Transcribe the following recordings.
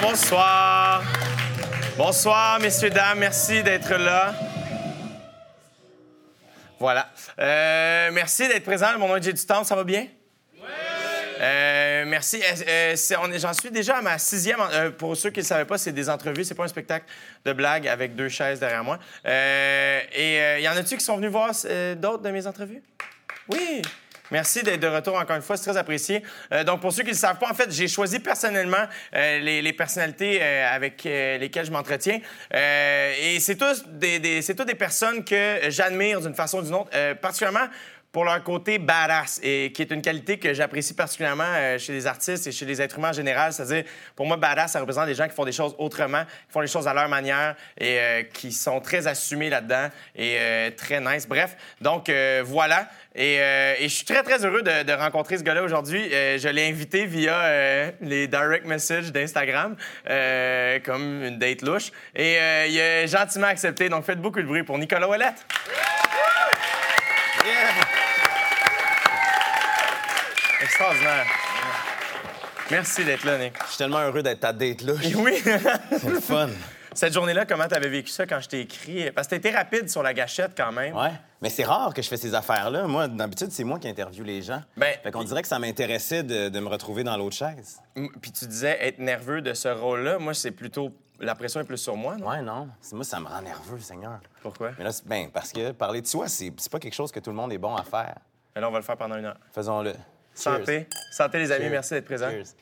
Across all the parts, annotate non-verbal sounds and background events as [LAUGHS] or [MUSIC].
bonsoir. Bonsoir, messieurs, dames. Merci d'être là. Voilà. Euh, merci d'être présent. Mon nom est Jay du Temps. Ça va bien? Euh, merci. Euh, euh, J'en suis déjà à ma sixième. euh, pour ceux qui ne le savaient pas, c'est des entrevues. C'est pas un spectacle de blagues avec deux chaises derrière moi. Et y en a-tu qui sont venus voir d'autres de mes entrevues? Oui. Merci d'être de retour encore une fois, c'est très apprécié. Euh, donc, pour ceux qui ne le savent pas, en fait, j'ai choisi personnellement euh, les, les personnalités euh, avec euh, lesquelles je m'entretiens. Euh, et c'est tous des, des- tous des personnes que j'admire d'une façon ou d'une autre, euh, particulièrement pour leur côté badass, et qui est une qualité que j'apprécie particulièrement euh, chez les artistes et chez les êtres humains en général. C'est-à-dire, pour moi, badass, ça représente des gens qui font des choses autrement, qui font les choses à leur manière et euh, qui sont très assumés là-dedans et euh, très nice. Bref, donc voilà. Et, je suis très, très heureux de, rencontrer ce gars-là aujourd'hui. Je l'ai invité via les direct messages d'Instagram, comme une date louche. Et il a gentiment accepté. Donc, faites beaucoup de bruit pour Nicolas Ouellette. Extraordinaire. Merci d'être là, Nick. Je suis tellement heureux d'être ta date là. Oui. C'est le fun. Cette journée-là, comment t'avais vécu ça quand je t'ai écrit? Parce que été rapide sur la gâchette quand même. Ouais. Mais c'est rare que je fais ces affaires-là. Moi, d'habitude, c'est moi qui interviewe les gens. Ben, fait qu'on dirait que ça m'intéressait de, de me retrouver dans l'autre chaise. Puis tu disais être nerveux de ce rôle-là. Moi, c'est plutôt. La pression est plus sur moi, non? Ouais, non. Moi, ça me rend nerveux, Seigneur. Pourquoi? Mais là, ben, parce que parler de soi, c'est c'est pas quelque chose que tout le monde est bon à faire. Mais là, on va le faire pendant une heure. Faisons-le. Santé. Santé, les amis. Cheers. Merci d'être présents. Cheers.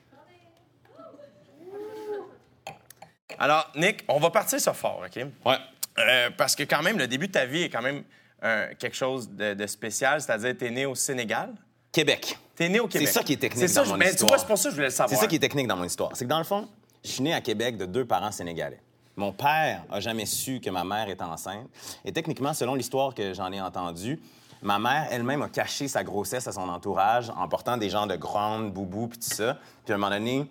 Alors, Nick, on va partir ça fort, OK? Ouais. Euh, parce que quand même, le début de ta vie est quand même euh, quelque chose de, de spécial. C'est-à-dire, t'es né au Sénégal. Québec. T'es né au Québec. ça qui est technique C'est ça, dans je- mon mais tu histoire. vois, c'est pour ça que je voulais le savoir. C'est ça qui est technique dans mon histoire. C'est que dans le fond, je suis né à Québec de deux parents sénégalais. Mon père a jamais su que ma mère était enceinte. Et techniquement, selon l'histoire que j'en ai entendue, ma mère elle-même a caché sa grossesse à son entourage en portant des gens de grandes boubou puis tout ça. Puis à un moment donné,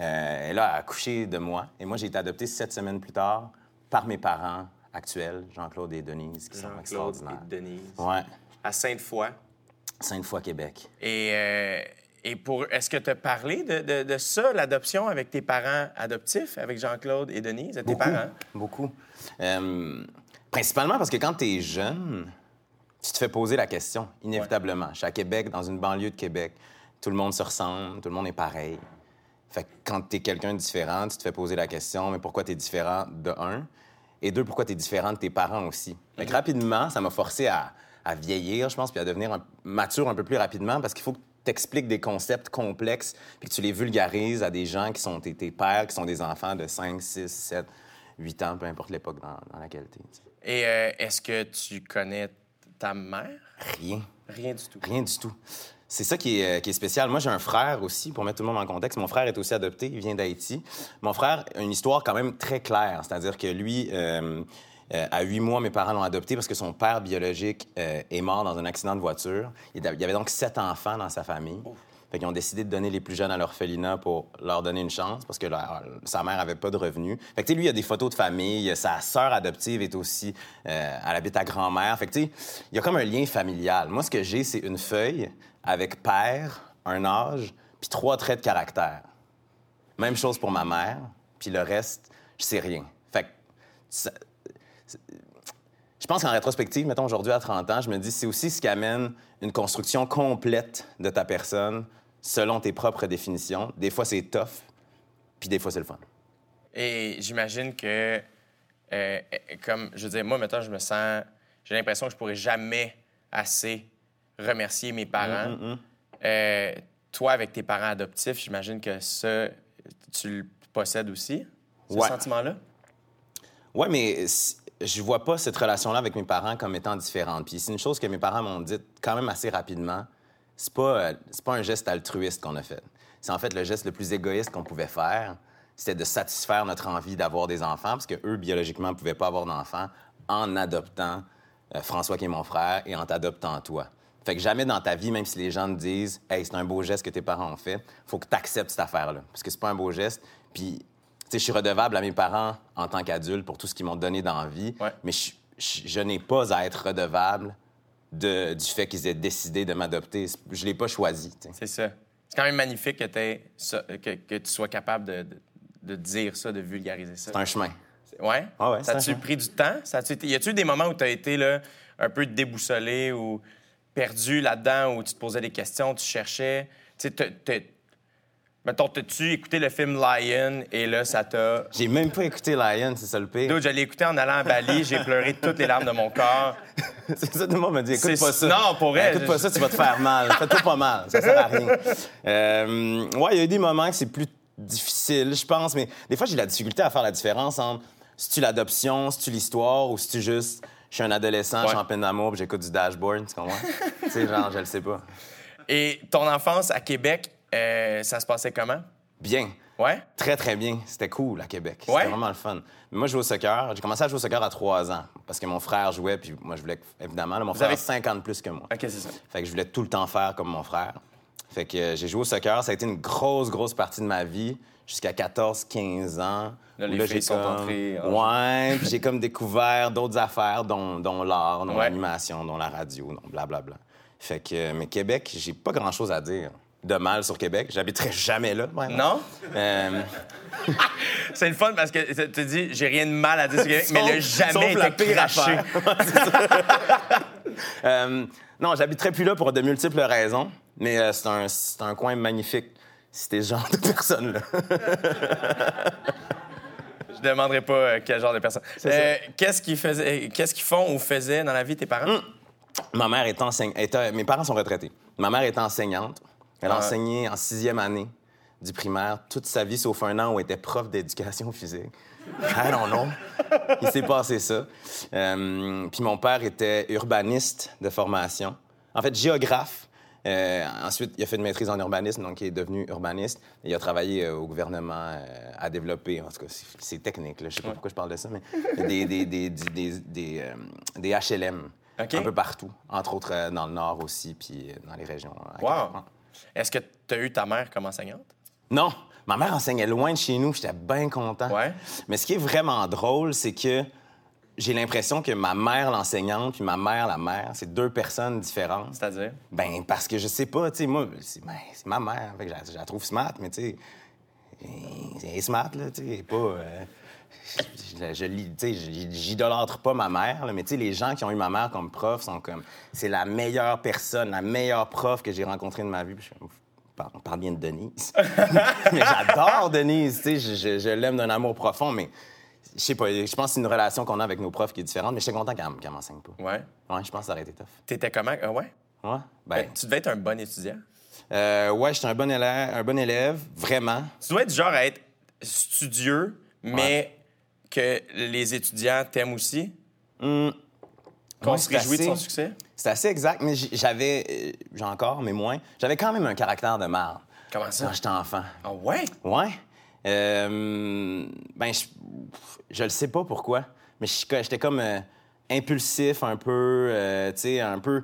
euh, elle a accouché de moi. Et moi, j'ai été adopté sept semaines plus tard par mes parents actuels, Jean-Claude et Denise, qui sont extraordinaires. et Denise. Ouais. À Sainte-Foy. Sainte-Foy, Québec. Et, euh, et pour, est-ce que tu as parlé de, de- de ça, l'adoption, avec tes parents adoptifs, avec Jean-Claude et Denise, tes Beaucoup. parents? Beaucoup. Euh, principalement parce que quand tu es jeune, tu te fais poser la question, inévitablement. Je suis à Québec, dans une banlieue de Québec. Tout le monde se ressemble, tout le monde est pareil. Fait que quand tu es quelqu'un de différent, tu te fais poser la question, mais pourquoi tu es différent de un? Et deux, pourquoi tu es différent de tes parents aussi? Fait que rapidement, ça m'a forcé à, à vieillir, je pense, puis à devenir un- mature un peu plus rapidement parce qu'il faut que tu expliques des concepts complexes puis que tu les vulgarises à des gens qui sont tes, tes pères, qui sont des enfants de 5, 6, 7, 8 ans, peu importe l'époque dans, dans laquelle tu es. Et euh, est-ce que tu connais ta mère? Rien. Rien du tout. Rien du tout. C'est ça qui est, euh, qui est spécial. Moi, j'ai un frère aussi, pour mettre tout le monde en contexte. Mon frère est aussi adopté, il vient d'Haïti. Mon frère a une histoire quand même très claire, c'est-à-dire que lui, euh, euh, à huit mois, mes parents l'ont adopté parce que son père biologique euh, est mort dans un accident de voiture. Il y avait donc sept enfants dans sa famille. Fait ont décidé de donner les plus jeunes à l'orphelinat pour leur donner une chance parce que sa mère avait pas de revenus. Fait que, lui, il a des photos de famille. Sa sœur adoptive est aussi... euh, elle habite à grand-mère. Fait il y a comme un lien familial. Moi, ce que j'ai, c'est une feuille avec père, un âge, puis trois traits de caractère. Même chose pour ma mère, puis le reste, je sais rien. Fait que... je pense qu'en rétrospective, mettons aujourd'hui à 30 ans, je me dis c'est aussi ce qui amène une construction complète de ta personne selon tes propres définitions. Des fois, c'est tough, puis des fois, c'est le fun. Et j'imagine que, euh, comme je veux dire, moi, maintenant, je me sens. J'ai l'impression que je pourrais jamais assez remercier mes parents. Mm, Euh, toi, avec tes parents adoptifs, j'imagine que ça, tu le possèdes aussi, ce Ouais. sentiment-là? Ouais, mais je vois pas cette relation-là avec mes parents comme étant différente. Puis c'est une chose que mes parents m'ont dit quand même assez rapidement. C'est pas, euh, pas un geste altruiste qu'on a fait. C'est en fait le geste le plus égoïste qu'on pouvait faire. C'était de satisfaire notre envie d'avoir des enfants, parce que eux biologiquement, pouvaient pas avoir d'enfants en adoptant euh, François qui est mon frère et en t'adoptant toi. Fait que jamais dans ta vie, même si les gens te disent Hey, c'est un beau geste que tes parents ont fait, faut que tu acceptes cette affaire-là. Parce que c'est pas un beau geste. Puis, tu sais, je suis redevable à mes parents en tant qu'adulte pour tout ce qu'ils m'ont donné dans la vie. Ouais. Mais je, je- je n'ai pas à être redevable de- du fait qu'ils aient décidé de m'adopter. Je l'ai pas choisi. C'est ça. C'est quand même magnifique que, t'aies ça- que, que tu sois capable de, de- de dire ça, de vulgariser ça? C'est un chemin. Ouais? Ah ouais, ça a-tu un- pris du temps? Ça Y a-tu eu des moments où tu as été là, un peu déboussolé ou perdu là-dedans, où tu te posais des questions, tu cherchais? Tu mettons, t'as-tu écouté le film Lion et là, ça t'a. J'ai même pas écouté Lion, c'est ça le pire. Dude, je l'ai écouté en allant à Bali, j'ai pleuré toutes les larmes de mon corps. [LAUGHS] c'est ça, tout le monde me dit, écoute C'est- pas ça. non, pour vrai, Écoute je- pas ça, tu vas te faire mal. Fais-toi pas mal, ça sert à rien. [LAUGHS] Euh, ouais, il y a eu des moments que c'est plus difficile, je pense, mais des fois, j'ai la difficulté à faire la différence entre si tu l'adoption, si tu l'histoire ou si tu juste, je suis un adolescent, je suis en peine d'amour, puis j'écoute du dashboard, tu comprends? [LAUGHS] tu sais, genre, je le sais pas. Et ton enfance à Québec, euh, ça se passait comment? Bien. Ouais? Très, très bien. C'était cool à Québec. Ouais? C'était vraiment le fun. Mais moi, je jouais au soccer. J'ai commencé à jouer au soccer à 3 ans parce que mon frère jouait, puis moi, je voulais, évidemment, là, mon frère avez- a 50 plus que moi. OK, c'est ça. Fait que je voulais tout le temps faire comme mon frère. Fait que euh, j'ai joué au soccer. Ça a été une grosse, grosse partie de ma vie jusqu'à 14-15 ans. Là, les filles sont entrées en- Ouais, puis j'ai comme découvert d'autres affaires, dont, dont l'art, dont Ouais. l'animation, dont la radio, dont blablabla. Fait que, euh, mais Québec, j'ai pas grand-chose à dire de mal sur Québec. J'habiterai jamais là. vraiment. Non? Euh, [LAUGHS] C'est le fun parce que tu te dis, j'ai rien de mal à dire sur Québec, mais le Sauf- jamais sauf la été pire craché. affaire. [LAUGHS] [LAUGHS] Euh, non, j'habiterai plus là pour de multiples raisons, mais euh, c'est un, c'est un coin magnifique si t'es ce genre de personne-là. Je demanderai pas euh, quel genre de personne. Euh, qu'est-ce qu'ils faisaient, qu'est-ce qu'ils font ou faisaient dans la vie tes parents? Ma mère est enseignante. Mes parents sont retraités. Ma mère est enseignante. Elle a Ah. enseigné en sixième année du primaire toute sa vie, sauf un an où elle était prof d'éducation physique. I don't know. Il s'est passé ça. Euh, puis mon père était urbaniste de formation. En fait, géographe. Euh, ensuite, il a fait une maîtrise en urbanisme, donc il est devenu urbaniste. Il a travaillé euh, au gouvernement à développer, en tout cas, c'est- technique, là. je sais pas pourquoi je parle de ça, mais des, des, des, des, des, HLM un peu partout, entre autres dans le nord aussi, puis dans les régions. Wow. Est-ce que tu as eu ta mère comme enseignante? Non, ma mère enseignait loin de chez nous, j'étais bien content. Ouais. Mais ce qui est vraiment drôle, c'est que j'ai l'impression que ma mère, l'enseignante, puis ma mère, la mère, c'est deux personnes différentes. C'est-à-dire? Ben, parce que je sais pas, tu sais, moi, c'est ben, ma mère, fait que je, la- je la trouve smart, mais tu sais, elle est smart, là, tu sais, pas. euh, je, je, j'idolâtre pas ma mère, là, mais les gens qui ont eu ma mère comme prof sont comme. C'est la meilleure personne, la meilleure prof que j'ai rencontrée de ma vie. Puis je suis on parle- bien de Denise. [LAUGHS] mais j'adore Denise, tu sais, je, je- je l'aime d'un amour profond, mais je sais pas, je pense que c'est une relation qu'on a avec nos profs qui est différente, mais j'étais content qu'elle qu'elle m'enseigne pas. Ouais. Ouais, je pense que ça aurait été tough. T'étais comment? Ah ouais? Ouais? Ben, Tu devais être un bon étudiant. euh, ouais, j'étais un bon élève, un bon élève, vraiment. Tu dois être du genre à être studieux, mais que les étudiants t'aiment aussi? Qu'on Ouais, se réjouit de son succès? C'est assez exact, mais j'avais, euh, j'ai encore, mais moins, j'avais quand même un caractère de marde Comment ça? quand j'étais enfant. Ah ouais? Ouais. Euh, ben, je, je le sais pas pourquoi, mais j'étais comme euh, impulsif un peu, euh, tu sais, un peu,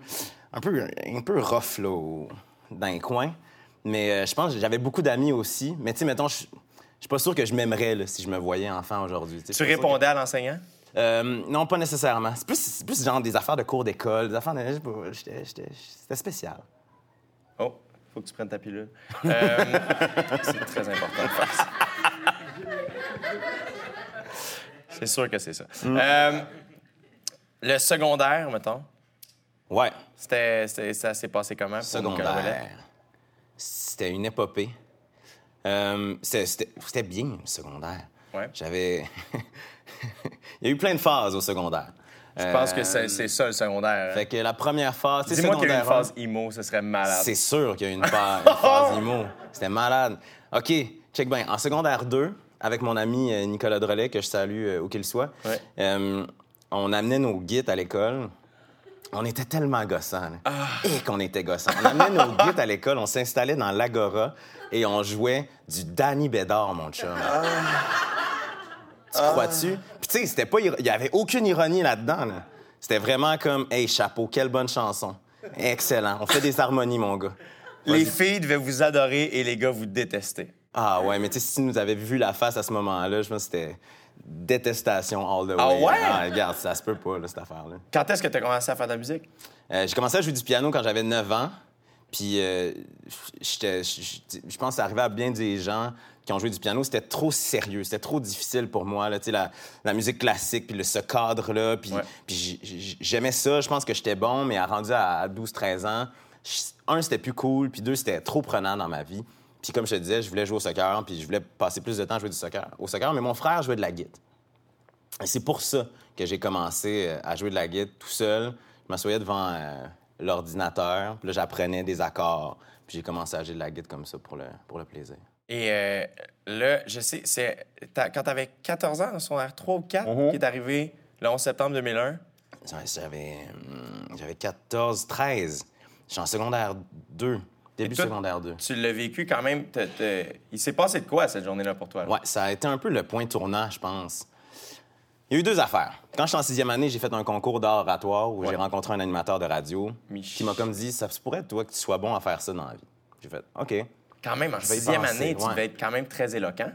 un peu, un peu rough là, dans les coins. Mais je pense que j'avais beaucoup d'amis aussi. Mais tu sais, mettons, je suis pas sûr que je m'aimerais là, si je me voyais enfant aujourd'hui. Je Tu que- répondais à l'enseignant? Euh, non, pas nécessairement. C'est plus, genre des affaires de cours d'école, des affaires de. je C'était spécial. Oh, faut que tu prennes ta pilule. Euh, [LAUGHS] c'est très important de faire ça. C'est sûr que c'est ça. Euh, le secondaire, mettons, Ouais. c'était, ça s'est passé comment? pour? Secondaire. C'était une épopée. Euh, c'était- bien, le secondaire. Ouais. J'avais. [LAUGHS] Il y a eu plein de phases au secondaire. Je pense que c'est, c'est ça le secondaire. hein. Fait que la première phase. Dis-moi qu'il y a eu une phase emo, ce serait malade. C'est sûr qu'il y a eu une, [LAUGHS] pa- une phase IMO. C'était malade. OK, check bien. En secondaire 2, avec mon ami euh, Nicolas Drolet, que je salue euh, où qu'il soit, Ouais. euh, on amenait nos guides à l'école. On était tellement gossants. là. Ah. Et qu'on était gossants. On amenait nos guides à l'école, on s'installait dans l'Agora et on jouait du Danny Bédard, mon chum. Ah. Tu crois-tu? Puis tu sais, c'était pas... Il y avait aucune ironie là-dedans. là. C'était vraiment comme, hey, chapeau, quelle bonne chanson. Excellent. On fait des harmonies, mon gars. Les filles devaient vous adorer et les gars vous détester. Ah ouais, mais tu sais, si tu nous avais vu la face à ce moment-là, je pense que c'était détestation all the way. Ah ouais? Ah, regarde, ça se peut pas, là, cette affaire-là. Quand est-ce que tu as commencé à faire de la musique? Euh, j'ai commencé à jouer du piano quand j'avais 9 ans. Puis euh, je pense que ça arrivait à bien des gens qui ont joué du piano. C'était trop sérieux, c'était trop difficile pour moi. Là, la, la musique classique, puis le, ce cadre-là. Puis, Ouais. j'aimais ça. Je pense que j'étais bon, mais à rendu à 12-13 ans, un, c'était plus cool, puis deux, c'était trop prenant dans ma vie. Puis comme je te disais, je voulais jouer au soccer, puis je voulais passer plus de temps à jouer du soccer, au soccer, mais mon frère jouait de la guitare. Et c'est pour ça que j'ai commencé euh, à jouer de la guitare tout seul. Je m'assoyais devant euh, l'ordinateur, puis là, j'apprenais des accords. Puis j'ai commencé à jouer de la guitare comme ça pour le, pour le plaisir. Et euh, là, je sais, c'est quand tu avais 14 ans, son r 3 ou 4, Mhm. qui est arrivé le 11 septembre 2001. J'avais, hum, j'avais 14, 13. Je suis en secondaire 2, début toi, secondaire 2. Tu l'as vécu quand même. Il s'est passé de quoi cette journée-là pour toi? là? Ouais, ça a été un peu le point tournant, je pense. Il y a eu deux affaires. Quand j'étais en sixième année, j'ai fait un concours d'art oratoire où Ouais. j'ai rencontré un animateur de radio Mich- qui m'a comme dit ça se pourrait, toi, que tu sois bon à faire ça dans la vie. J'ai fait OK. Quand même, en sixième année, tu devais être quand même très éloquent.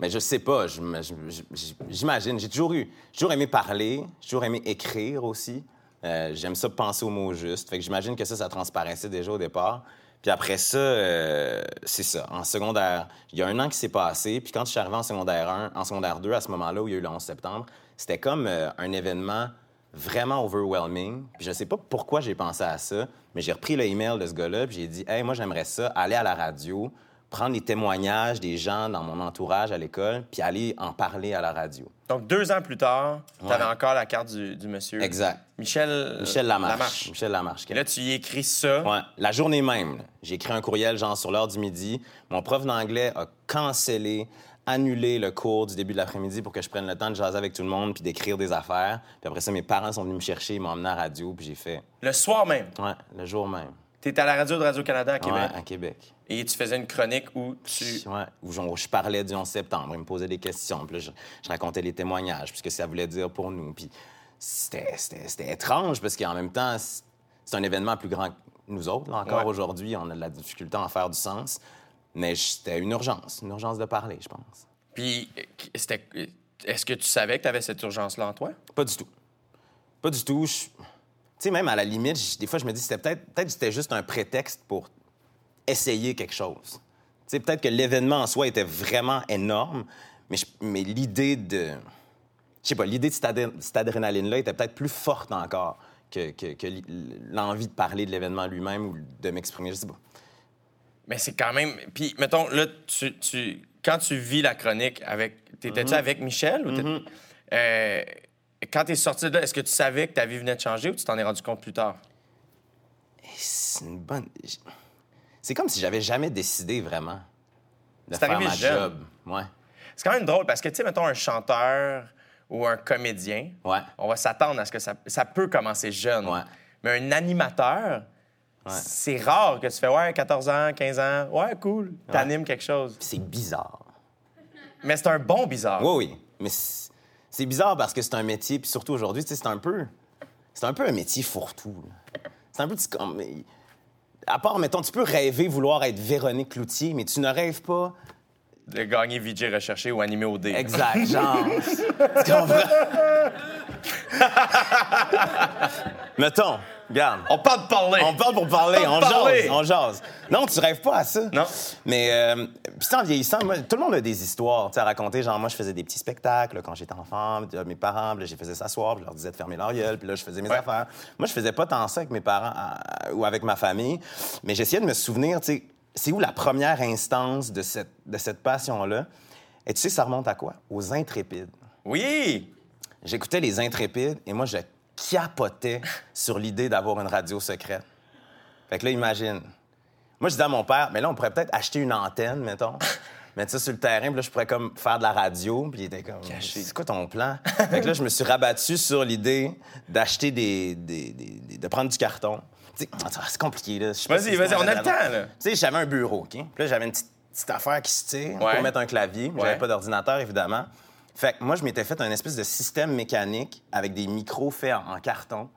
Mais je sais pas, j'imagine. J'ai toujours eu, j'ai toujours aimé parler, j'ai toujours aimé écrire aussi. Euh, J'aime ça penser aux mots justes. Fait que j'imagine que ça, ça transparaissait déjà au départ. Puis après ça, euh, c'est ça. En secondaire, il y a un an qui s'est passé. Puis quand je suis arrivé en secondaire 1, en secondaire 2, à ce moment-là où il y a eu le 11 septembre, c'était comme euh, un événement vraiment overwhelming. Puis je sais pas pourquoi j'ai pensé à ça, mais j'ai repris le email de ce gars-là, puis j'ai dit, hey, moi j'aimerais ça, aller à la radio, prendre les témoignages des gens dans mon entourage à l'école, puis aller en parler à la radio. Donc, deux ans plus tard, tu avais Ouais. encore la carte du, du monsieur. Exact. Michel, Michel Lamarche. Lamarche. Michel Lamarche. Et là, tu y écris ça. Ouais, la journée même, j'ai écrit un courriel, genre sur l'heure du midi. Mon prof d'anglais a cancellé, annulé le cours du début de l'après-midi pour que je prenne le temps de jaser avec tout le monde puis d'écrire des affaires. Puis après ça, mes parents sont venus me chercher, ils m'ont emmené à la radio, puis j'ai fait. Le soir même, Ouais, le jour même. Tu étais à la radio de Radio-Canada à Québec Ouais, à Québec. et tu faisais une chronique où tu. Ouais, où genre, je parlais du 11 septembre, ils me posaient des questions, puis là, je, je racontais les témoignages, puis ce que ça voulait dire pour nous. Puis c'était, c'était- c'était étrange, parce qu'en même temps, c'est un événement plus grand que nous autres. là, encore Ouais. aujourd'hui, on a de la difficulté à en faire du sens. Mais c'était une urgence, une urgence de parler, je pense. Puis, euh, c'était. Est-ce que tu savais que tu avais cette urgence-là en toi? Pas du tout. Pas du tout. Je- sais, même à la limite, des fois, je me dis, c'était peut-être, peut-être c'était juste un prétexte pour essayer quelque chose. Tu sais, peut-être que l'événement en soi était vraiment énorme, mais, je- mais l'idée de... Je sais pas, l'idée de cette, adré- cette adrénaline-là était peut-être plus forte encore que, que- l'envie de parler de l'événement lui-même ou de m'exprimer. Je sais pas. Mais c'est quand même. Puis, mettons, là, tu, tu- quand tu vis la chronique avec. T'étais-tu avec Michel ou Euh, quand t'es sorti de là, est-ce que tu savais que ta vie venait de changer ou tu t'en es rendu compte plus tard? C'est une bonne... C'est comme si j'avais jamais décidé vraiment de C'est faire ma jeune. job. Ouais. C'est quand même drôle parce que, tu sais, mettons, un chanteur ou un comédien, Ouais. on va s'attendre à ce que ça, ça peut commencer jeune. Ouais. Mais un animateur, c'est rare que tu fais, ouais, 14 ans, 15 ans, ouais, cool, t'animes quelque chose. C'est bizarre. Mais c'est un bon bizarre. Oui, oui. Mais c'est bizarre parce que c'est un métier, puis surtout aujourd'hui, c'est un peu. C'est un peu un métier fourre-tout. C'est un peu. comme- À part, mettons, tu peux rêver vouloir être Véronique Cloutier, mais tu ne rêves pas. De gagner VJ recherché ou animé au dé. Exact, [LAUGHS] genre. tu comprends? [LAUGHS] mettons, On parle de parler. On parle pour parler, On on parle parler. jase, on jase. Non, tu rêves pas à ça. Non. Mais, euh, puis en vieillissant, moi, tout le monde a des histoires à raconter. Genre, moi, je faisais des petits spectacles quand j'étais enfant. euh, mes parents, puis là, je les faisais s'asseoir, puis je leur disais de fermer leur gueule, puis là, je faisais mes Ouais. affaires. Moi, je faisais pas tant ça avec mes parents euh, ou avec ma famille, mais j'essayais de me souvenir, tu sais, c'est où la première instance de cette, de cette passion-là? Et tu sais, ça remonte à quoi? Aux intrépides. Oui! J'écoutais les intrépides et moi, je capotais sur l'idée d'avoir une radio secrète. Fait que là, imagine. Moi, je disais à mon père, mais là, on pourrait peut-être acheter une antenne, mettons, [LAUGHS] mettre ça sur le terrain, puis là, je pourrais comme faire de la radio, puis il était comme, c'est quoi ton plan? fait que là, je me suis rabattu sur l'idée d'acheter des, des- des- des- de prendre du carton. Attends, c'est compliqué, là. Vas-y, vas-y, on a le temps, là. Tu sais, j'avais un bureau, OK? Puis là, j'avais une petite, petite affaire qui se tire Ouais. pour mettre un clavier. Ouais. J'avais pas d'ordinateur, évidemment. Fait que moi, je m'étais fait un espèce de système mécanique avec des micros faits en, en carton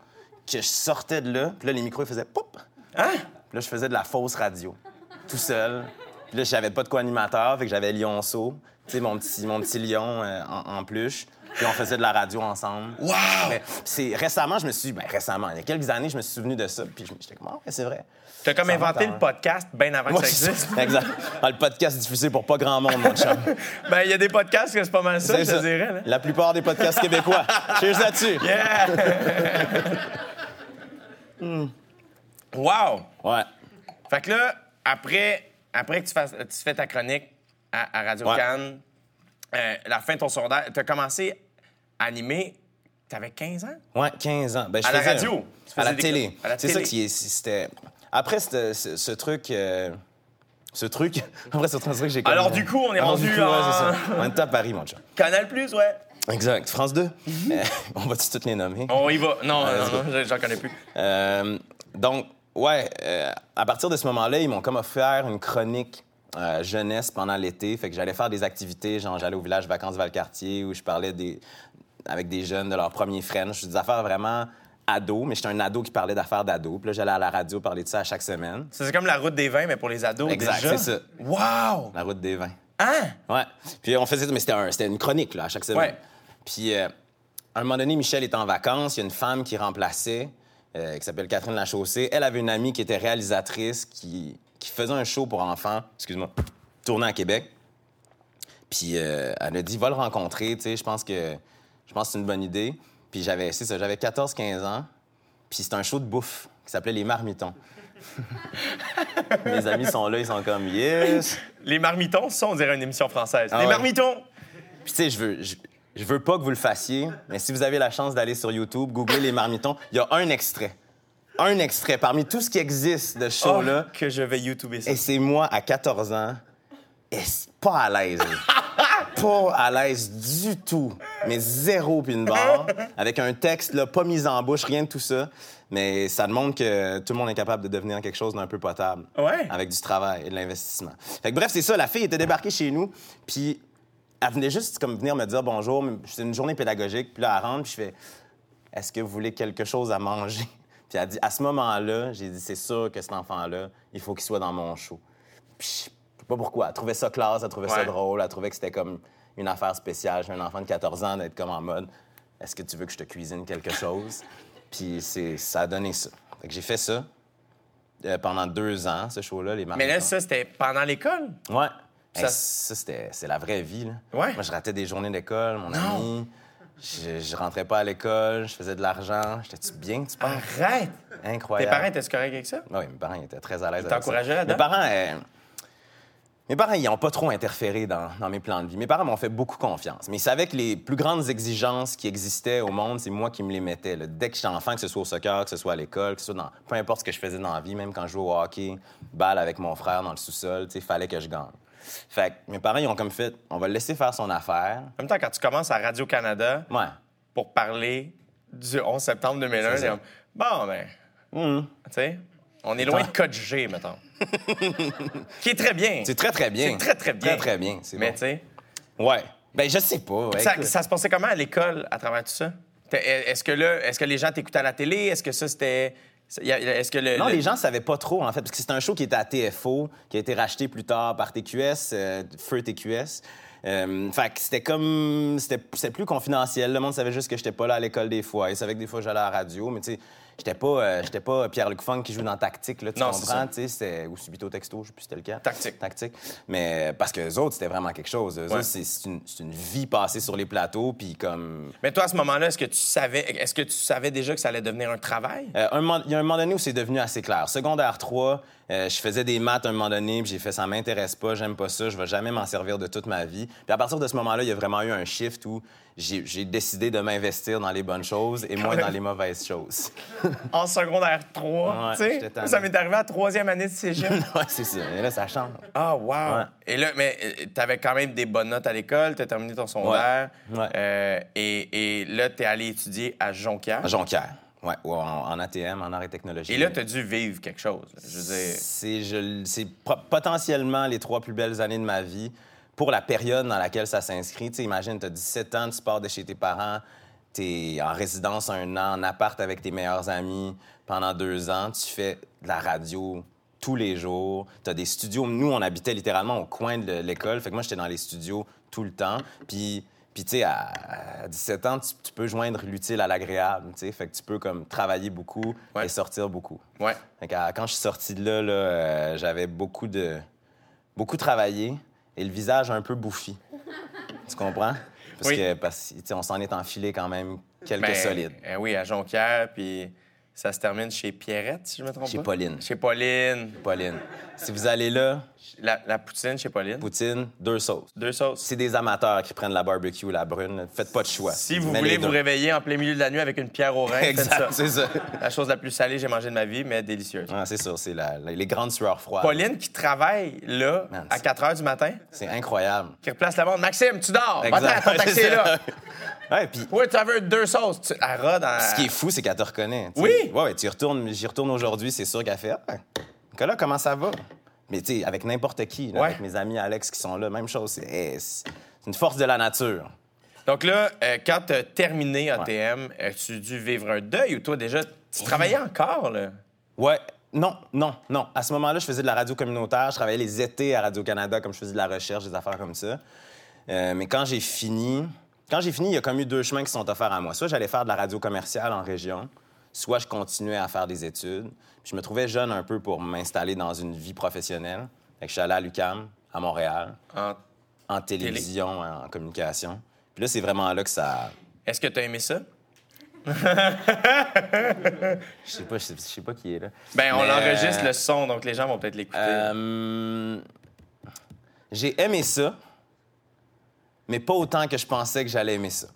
que je sortais de là. Puis là, les micros, ils faisaient pop. Hein? Puis là, je faisais de la fausse radio, tout seul. Puis là, j'avais pas de co-animateur, fait que j'avais Lionceau, tu sais, mon petit, mon petit lion euh, en, en peluche. Puis on faisait de la radio ensemble. Wow! Mais c'est récemment, je me suis ben récemment, il y a quelques années, je me suis souvenu de ça, puis je- j'étais comme ah, c'est vrai. T'as comme inventé le podcast bien avant Moi, que ça existe. exact. Dans le podcast diffusé pour pas grand monde, mon chum. [LAUGHS] Ben, il y a des podcasts que c'est pas mal ça, je ça. dirais. Là. La plupart des podcasts québécois. [LAUGHS] Cheers là-dessus. Yeah! [LAUGHS] wow! Ouais. Fait que là, après, après que tu, fasses, tu fais ta chronique à, à Radio Ouais. Euh, la fin de ton secondaire, tu as commencé à animer, tu avais 15 ans? Ouais, 15 ans. Ben, je À la radio? À la télé. à la C'est ça qui est- c'était. Après, c'était- ce, truc. euh, Ce truc. [LAUGHS] Après, ce truc, j'ai comme- Alors, du coup, on est Alors, rendu coup, ouais, en- c'est ça. On est à Paris, mon chat. Canal Plus, ouais. Exact. France 2. Euh, [LAUGHS] on va-tu toutes les nommer? On y va. Non, let's non, non, j'en connais plus. Euh, donc, ouais, euh, à partir de ce moment-là, ils m'ont comme offert une chronique euh, jeunesse pendant l'été. Fait que j'allais faire des activités, genre j'allais au village Vacances Valcartier où je parlais des, avec des jeunes de leur premier French, des affaires vraiment ado, mais j'étais un ado qui parlait d'affaires d'ado. Puis là, j'allais à la radio parler de ça à chaque semaine. Ça, C'est comme la route des vins, mais pour les ados. Exact, c'est ça. Wow! La route des vins. Hein? Ouais. Puis on faisait, mais c'était, un- c'était une chronique là, à chaque semaine. Ouais. Puis euh, à un moment donné, Michel était en vacances. Il y a une femme qui remplaçait, euh, qui s'appelle Catherine Lachaussée. Elle avait une amie qui était réalisatrice, qui, qui faisait un show pour enfants, excuse-moi, tourné à Québec. Puis euh, elle a dit, va le rencontrer, tu sais, je pense que je pense que c'est une bonne idée. Puis j'avais, c'est ça, j'avais 14-15 ans. Puis c'était un show de bouffe qui s'appelait Les Marmitons. [LAUGHS] Mes amis sont là, ils sont comme yes. Les marmitons, ça, on dirait une émission française. Ah les ouais. marmitons! Puis, tu sais, je veux, je, je veux pas que vous le fassiez, mais si vous avez la chance d'aller sur YouTube, googlez les marmitons, il y a un extrait. Un extrait parmi tout ce qui existe de Oh, show-là. que je vais YouTuber ça. Et c'est moi à 14 ans, et c'est pas à l'aise. [LAUGHS] pas à l'aise du tout. Mais zéro puis une barre. Avec un texte, là, pas mis en bouche, rien de tout ça. Mais ça montre que tout le monde est capable de devenir quelque chose d'un peu potable. Ouais. Avec du travail et de l'investissement. Fait que bref, c'est ça. La fille était débarquée chez nous, puis elle venait juste comme venir me dire bonjour. C'est une journée pédagogique. Puis là, elle rentre, puis je fais Est-ce que vous voulez quelque chose à manger? Puis elle a dit À ce moment-là, j'ai dit C'est sûr que cet enfant-là, il faut qu'il soit dans mon show. Puis je sais pas pourquoi. Elle trouvait ça classe, elle trouvait ça Ouais. drôle, elle trouvait que c'était comme une affaire spéciale. J'ai un enfant de 14 ans d'être comme en mode Est-ce que tu veux que je te cuisine quelque chose? [LAUGHS] Puis c'est, ça a donné ça. Fait que j'ai fait ça euh, pendant deux ans, ce show-là, les Mais là, ça, c'était pendant l'école? Ouais. Ça- Hey, Ça, c'était, c'est la vraie vie. Là. Ouais. Moi, je ratais des journées d'école, mon Non. ami. Je, je rentrais pas à l'école, je faisais de l'argent. J'étais-tu bien, tu penses? Arrête! Tes Incroyable. parents étaient corrects avec ça? Oui, mes parents ils étaient très à l'aise avec ça. Mes parents, euh, mes parents, ils n'ont pas trop interféré dans, dans mes plans de vie. Mes parents m'ont fait beaucoup confiance. Mais ils savaient que les plus grandes exigences qui existaient au monde, c'est moi qui me les mettais. là. Dès que j'étais enfant, que ce soit au soccer, que ce soit à l'école, que ce soit dans... Peu importe ce que je faisais dans la vie, même quand je jouais au hockey, balle avec mon frère dans le sous-sol, il fallait que je gagne. Fait que mes parents, ils ont comme fait, on va le laisser faire son affaire. En même temps, quand tu commences à Radio-Canada Ouais. pour parler du 11 septembre 2001, C'est comme, bon, ben, Mhm. tu sais, on est loin de Code G, mettons. [LAUGHS] Qui est très bien. C'est très, très bien. C'est très, très bien. Très, très bien. Mais bon. tu sais, Ouais. Ben, je sais pas. ouais, ça, ça se passait comment à l'école à travers tout ça? Est-ce que là, est-ce que les gens t'écoutaient à la télé? Est-ce que ça, c'était... y a- Est-ce que le... Non, le- les gens savaient pas trop, en fait, parce que c'est un show qui était à TFO, qui a été racheté plus tard par TQS, euh, Feu TQS. Euh, fait que c'était comme. C'était c'était plus confidentiel. Le monde savait juste que j'étais pas là à l'école des fois. Ils savaient que des fois j'allais à la radio, mais tu sais, j'étais pas, euh, j'étais pas Pierre-Luc Funk qui joue dans Tactique, là, tu Non, comprends? Ou Subito Texto, je sais plus si c'était le cas. Tactique. Tactique. Mais euh, parce que les autres, c'était vraiment quelque chose. Eux Ouais. autres, c'est une, une vie passée sur les plateaux, puis comme. Mais toi, à ce moment-là, est-ce que tu savais... Est-ce que tu savais déjà que ça allait devenir un travail? Euh, il y a un moment donné où c'est devenu assez clair. Secondaire 3, euh, je faisais des maths à un moment donné, puis j'ai fait ça m'intéresse pas, j'aime pas ça, je vais jamais m'en servir de toute ma vie. Puis à partir de ce moment-là, il y a vraiment eu un shift où j'ai décidé de m'investir dans les bonnes choses et moins même. dans les mauvaises choses. [LAUGHS] En secondaire 3, Ouais, tu sais? Ça m'est arrivé à la troisième année de cégep. [LAUGHS] ouais, c'est ça. Et là, ça change. Ah, wow! Ouais. Et là, mais euh, t'avais quand même des bonnes notes à l'école, t'as terminé ton secondaire. Ouais. Euh, et, et là, t'es allé étudier à Jonquière. À Jonquière. Ouais, ou en, en ATM, en arts et technologie. Et là, t'as dû vivre quelque chose. là. Je veux dire... C'est potentiellement les trois plus belles années de ma vie pour la période dans laquelle ça s'inscrit. Tu imagine, tu as 17 ans, tu pars de chez tes parents, tu es en résidence un an, en appart avec tes meilleurs amis pendant deux ans, tu fais de la radio tous les jours. Tu as des studios. Nous, on habitait littéralement au coin de l'école. Fait que moi, j'étais dans les studios tout le temps. Puis Puis, tu sais, à, à 17 ans, tu, tu peux joindre l'utile à l'agréable, tu sais. Fait que tu peux, comme, travailler beaucoup Ouais. et sortir beaucoup. Ouais. Fait que, quand je suis sorti de là, là euh, j'avais beaucoup de... beaucoup travaillé et le visage un peu bouffi. tu comprends? Parce Oui. que, parce on s'en est enfilé quand même quelques Ben, solides. euh, oui, à Jonquière, puis ça se termine chez Pierrette, si je me trompe Chez pas. Pauline. Chez Pauline. Pauline. Si vous allez là, La, la poutine chez Pauline? poutine, deux sauces. Deux sauces. C'est des amateurs qui prennent la barbecue ou la brune. Faites pas de choix. Si vous voulez vous réveiller en plein milieu de la nuit avec une pierre au rein, Exact, c'est ça. La chose la plus salée que j'ai mangée de ma vie, mais délicieuse. Ah, c'est sûr, c'est les grandes sueurs froides. Pauline qui travaille là Man, à c'est- 4 h du matin, C'est incroyable. qui replace la monde. Maxime, tu dors! Exact. Va-t'en, ton taxi [LAUGHS] C'est est là! ça. Ouais, puis Oui, tu veux deux sauces. Tu... Elle en... ce qui est fou, c'est qu'elle te reconnaît. Oui. Ouais, ouais, tu y retournes, j'y retourne aujourd'hui, c'est sûr qu'elle fait Ah, Nicolas, comment ça va? Mais tu sais, avec n'importe qui, là, Ouais. avec mes amis Alex qui sont là, même chose. C'est une force de la nature. Donc là, euh, quand tu as terminé ATM, as-tu dû vivre un deuil ou toi déjà, tu travaillais encore là? Ouais. Non, non, non. À ce moment-là, je faisais de la radio communautaire. Je travaillais les étés à Radio-Canada, comme je faisais de la recherche, des affaires comme ça. Euh, mais quand j'ai fini, quand j'ai fini, il y a comme eu deux chemins qui sont offerts à moi. Soit j'allais faire de la radio commerciale en région, soit je continuais à faire des études. Puis je me trouvais jeune un peu pour m'installer dans une vie professionnelle. Fait que je suis allé à l'UQAM, à Montréal, En- en télévision, en communication. Puis là, c'est vraiment là que ça... Est-ce que tu as aimé ça? [LAUGHS] Je sais pas, je sais, je sais pas qui est là. Ben, on Mais, enregistre euh, le son, donc les gens vont peut-être l'écouter. Euh, j'ai aimé ça, mais pas autant que je pensais que j'allais aimer ça.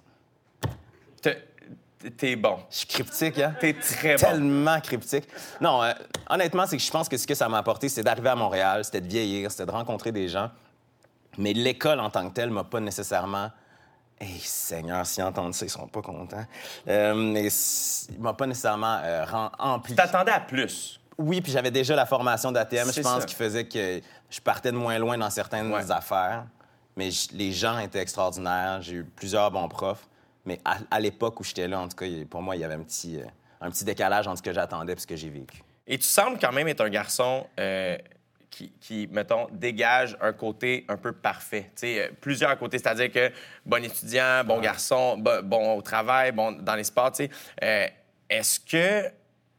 T'es- bon. Je suis cryptique, hein? T'es très bon. Tellement cryptique. Non, euh, honnêtement, c'est que je pense que ce que ça m'a apporté, c'est d'arriver à Montréal, c'était de vieillir, c'était de rencontrer des gens. Mais l'école en tant que telle m'a pas nécessairement. Hey, Seigneur, s'ils entendent ça, ils seront pas contents. Euh, mais il m'a pas nécessairement euh, ren- empli. T'attendais à plus. Oui, puis j'avais déjà la formation d'ATM, je pense, ça. qui faisait que je partais de moins loin dans certaines Ouais. affaires. Mais les gens étaient extraordinaires. J'ai eu plusieurs bons profs. Mais à, à l'époque où j'étais là, en tout cas, pour moi, il y avait un petit, euh, un petit décalage entre ce que j'attendais et ce que j'ai vécu. Et tu sembles quand même être un garçon euh, qui, qui, mettons, dégage un côté un peu parfait. Tu sais, euh, plusieurs côtés, c'est-à-dire que bon étudiant, bon garçon, bo- bon au travail, bon dans les sports, tu sais. Euh, est-ce que,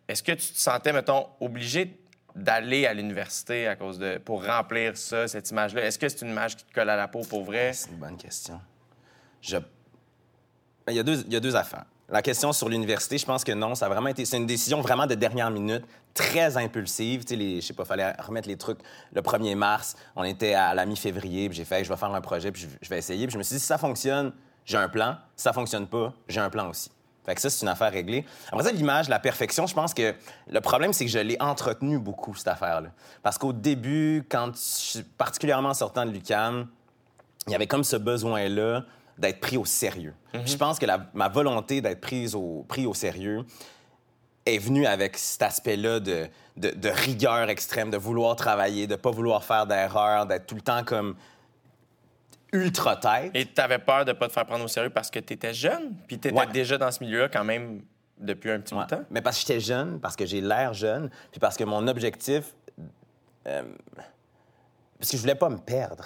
est-ce que tu te sentais, mettons, obligé d'aller à l'université à cause de pour remplir ça, cette image-là? Est-ce que c'est une image qui te colle à la peau pour vrai? C'est une bonne question. Je... Ben, Il, y a deux, affaires. La question sur l'université, je pense que non, ça a vraiment été. C'est une décision vraiment de dernière minute, très impulsive. Tu sais, je sais pas, fallait remettre les trucs le 1er mars. On était à la mi-février, puis j'ai fait, je vais faire un projet, puis je, vais essayer. Puis je me suis dit, si ça fonctionne, j'ai un plan. Si ça fonctionne pas, j'ai un plan aussi. Fait que ça, c'est une affaire réglée. Après ça, l'image, la perfection, je pense que le problème, c'est que je l'ai entretenu beaucoup, cette affaire-là. Parce qu'au début, quand, je- particulièrement en sortant de l'UQAM, il y avait comme ce besoin-là d'être pris au sérieux. Je pense que la- ma volonté d'être prise au, pris au sérieux est venue avec cet aspect-là de, de- de rigueur extrême, de vouloir travailler, de pas vouloir faire d'erreurs, d'être tout le temps comme ultra tête. Et tu avais peur de pas te faire prendre au sérieux parce que tu étais jeune, puis tu étais Ouais. déjà dans ce milieu-là quand même depuis un petit bout Ouais. de temps? Mais parce que j'étais jeune, parce que j'ai l'air jeune, puis parce que mon objectif. euh, parce que je voulais pas me perdre.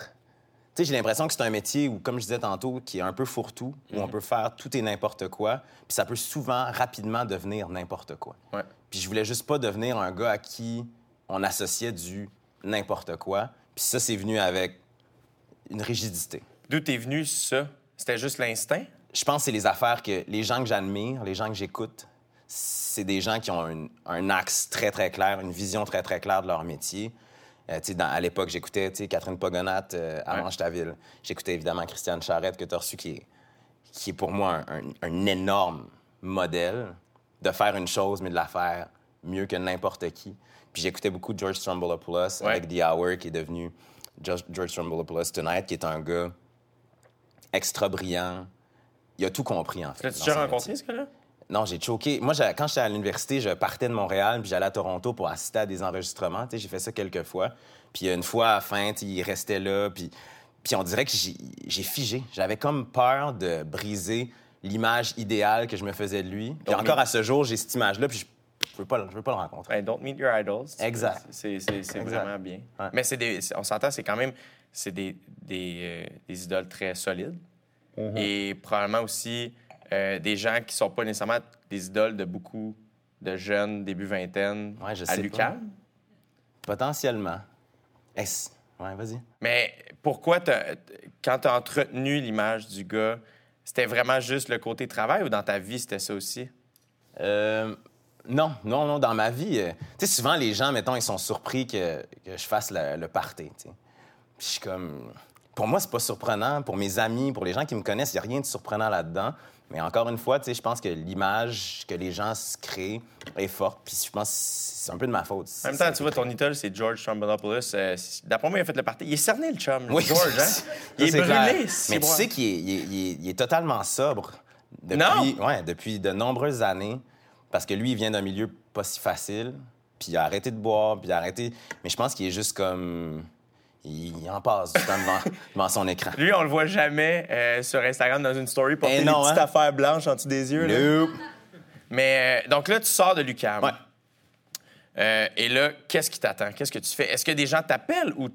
Sais, j'ai l'impression que c'est un métier où, comme je disais tantôt, qui est un peu fourre-tout, où Mhm. on peut faire tout et n'importe quoi, puis ça peut souvent rapidement devenir n'importe quoi. Ouais. Puis je voulais juste pas devenir un gars à qui on associait du n'importe quoi. Puis ça, c'est venu avec une rigidité. D'où t'es venu ça? C'était juste l'instinct? Je pense que c'est les affaires que les gens que j'admire, les gens que j'écoute, c'est des gens qui ont un, un axe très, très clair, une vision très, très claire de leur métier. Euh, dans- à l'époque, j'écoutais Catherine Pogonat euh, à Ouais. Manche-ta-Ville. J'écoutais évidemment Christiane Charrette, que tu as reçu, qui est, qui est pour moi un, un- un énorme modèle de faire une chose, mais de la faire mieux que n'importe qui. Puis j'écoutais beaucoup George Strombolopoulos Ouais. avec The Hour, qui est devenu George, George Strombolopoulos Tonight, qui est un gars extra brillant. Il a tout compris, en fait. L'as-tu dans déjà rencontré, ce gars-là? Non, j'ai choqué. Moi, quand j'étais à l'université, je partais de Montréal, puis j'allais à Toronto pour assister à des enregistrements. Tu sais, J'ai fait ça quelques fois. Puis une fois, à la fin, tu sais, il restait là, puis, puis on dirait que j'ai figé. J'avais comme peur de briser l'image idéale que je me faisais de lui. Puis Donc, encore mais- à ce jour, j'ai cette image-là, puis je je veux pas, le- je veux pas le rencontrer. Hey, don't meet your idols. Exact. C'est vraiment bien. Ouais. Mais c'est on s'entend, c'est quand même c'est des, des, euh, des idoles très solides. et probablement aussi euh, des gens qui sont pas nécessairement des idoles de beaucoup de jeunes, début vingtaine, Ouais, je à l'UQAM. Potentiellement. Est-ce- Ouais, vas-y. Mais pourquoi, t'as- quand tu as entretenu l'image du gars, c'était vraiment juste le côté travail ou dans ta vie, c'était ça aussi? Euh, non, non, non. Dans ma vie, euh, tu sais, souvent, les gens, mettons, ils sont surpris que, que je fasse le, le party, tu sais. Puis je suis comme... Pour moi, c'est pas surprenant. Pour mes amis, pour les gens qui me connaissent, il n'y a rien de surprenant là-dedans. Mais encore une fois, tu sais, je pense que l'image que les gens se créent est forte. Puis je pense que c'est un peu de ma faute. En même temps, tu vois, ton idole, c'est George Trombolopoulos. Euh, D'après moi, il a fait le party. Il est cerné, le chum, Oui, George. Hein? [LAUGHS] Il est, brûlé, Mais tu sais qu'il est, il il totalement sobre depuis, ouais, depuis de nombreuses années. Parce que lui, il vient d'un milieu pas si facile. Puis il a arrêté de boire, puis il a arrêté. Mais je pense qu'il est juste comme. Il, en passe du temps devant, [LAUGHS] devant son écran. Lui, on le voit jamais euh, sur Instagram dans une story porter Eh des non, petites hein? affaires blanches en dessous des yeux. là. Mais euh, donc là, tu sors de l'UQAM. Ouais. Euh, et là, qu'est-ce qui t'attend? Qu'est-ce que tu fais? Est-ce que des gens t'appellent ou.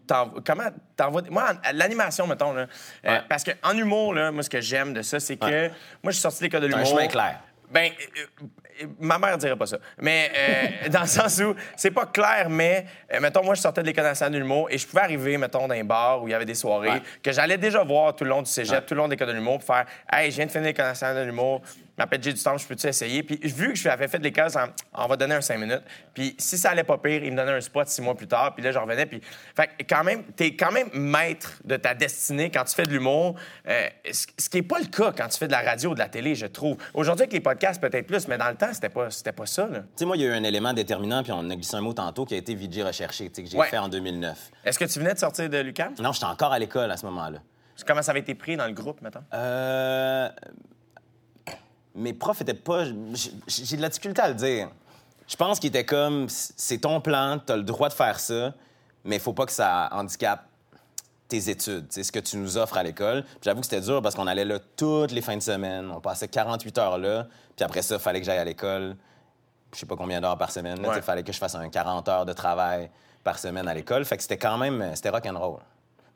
Comment t'envoies... Moi, l'animation, mettons, là, euh, Ouais. parce qu'en humour, là, moi, ce que j'aime de ça, c'est que... Ouais. Moi, je suis sorti de l'école de T'as un l'humour. chemin clair. Ben, euh, euh, ma mère dirait pas ça. Mais euh, [LAUGHS] dans le sens où c'est pas clair, mais euh, mettons, moi, je sortais de l'école nationale de l'humour et je pouvais arriver, mettons, dans un bar où il y avait des soirées Ouais. que j'allais déjà voir tout le long du cégep, Ouais. tout le long de l'école de l'humour, pour faire Hey, je viens de finir l'école nationale de l'humour, je m'appelle Jay du temps, je peux-tu essayer? Puis vu que je avais fait de l'école, ça- on va donner un cinq minutes. Puis si ça allait pas pire, il me donnait un spot six mois plus tard, puis là, je revenais. Puis, fait que quand même, t'es quand même maître de ta destinée quand tu fais de l'humour, euh, ce qui est pas le cas quand tu fais de la radio ou de la télé, je trouve. Aujourd'hui, avec les podcasts, peut-être plus, mais dans le temps, c'était pas, c'était pas ça. Tu sais, moi, il y a eu un élément déterminant, puis on a glissé un mot tantôt, qui a été VJ recherché, tu sais, que j'ai Ouais. fait en 2009. Est-ce que tu venais de sortir de l'UQAM? Non, j'étais encore à l'école à ce moment-là. Comment ça avait été pris dans le groupe, mettons? Euh... Mes profs étaient pas. J'ai de la difficulté à le dire. Je pense qu'ils étaient comme c'est ton plan, tu as le droit de faire ça, mais il faut pas que ça handicape tes études, c'est ce que tu nous offres à l'école. J'avoue que c'était dur parce qu'on allait là toutes les fins de semaine. On passait 48 heures là. Puis après ça, il fallait que j'aille à l'école. Je sais pas combien d'heures par semaine. Il Ouais. fallait que je fasse un 40 heures de travail par semaine à l'école. Fait que c'était quand même... C'était rock'n'roll.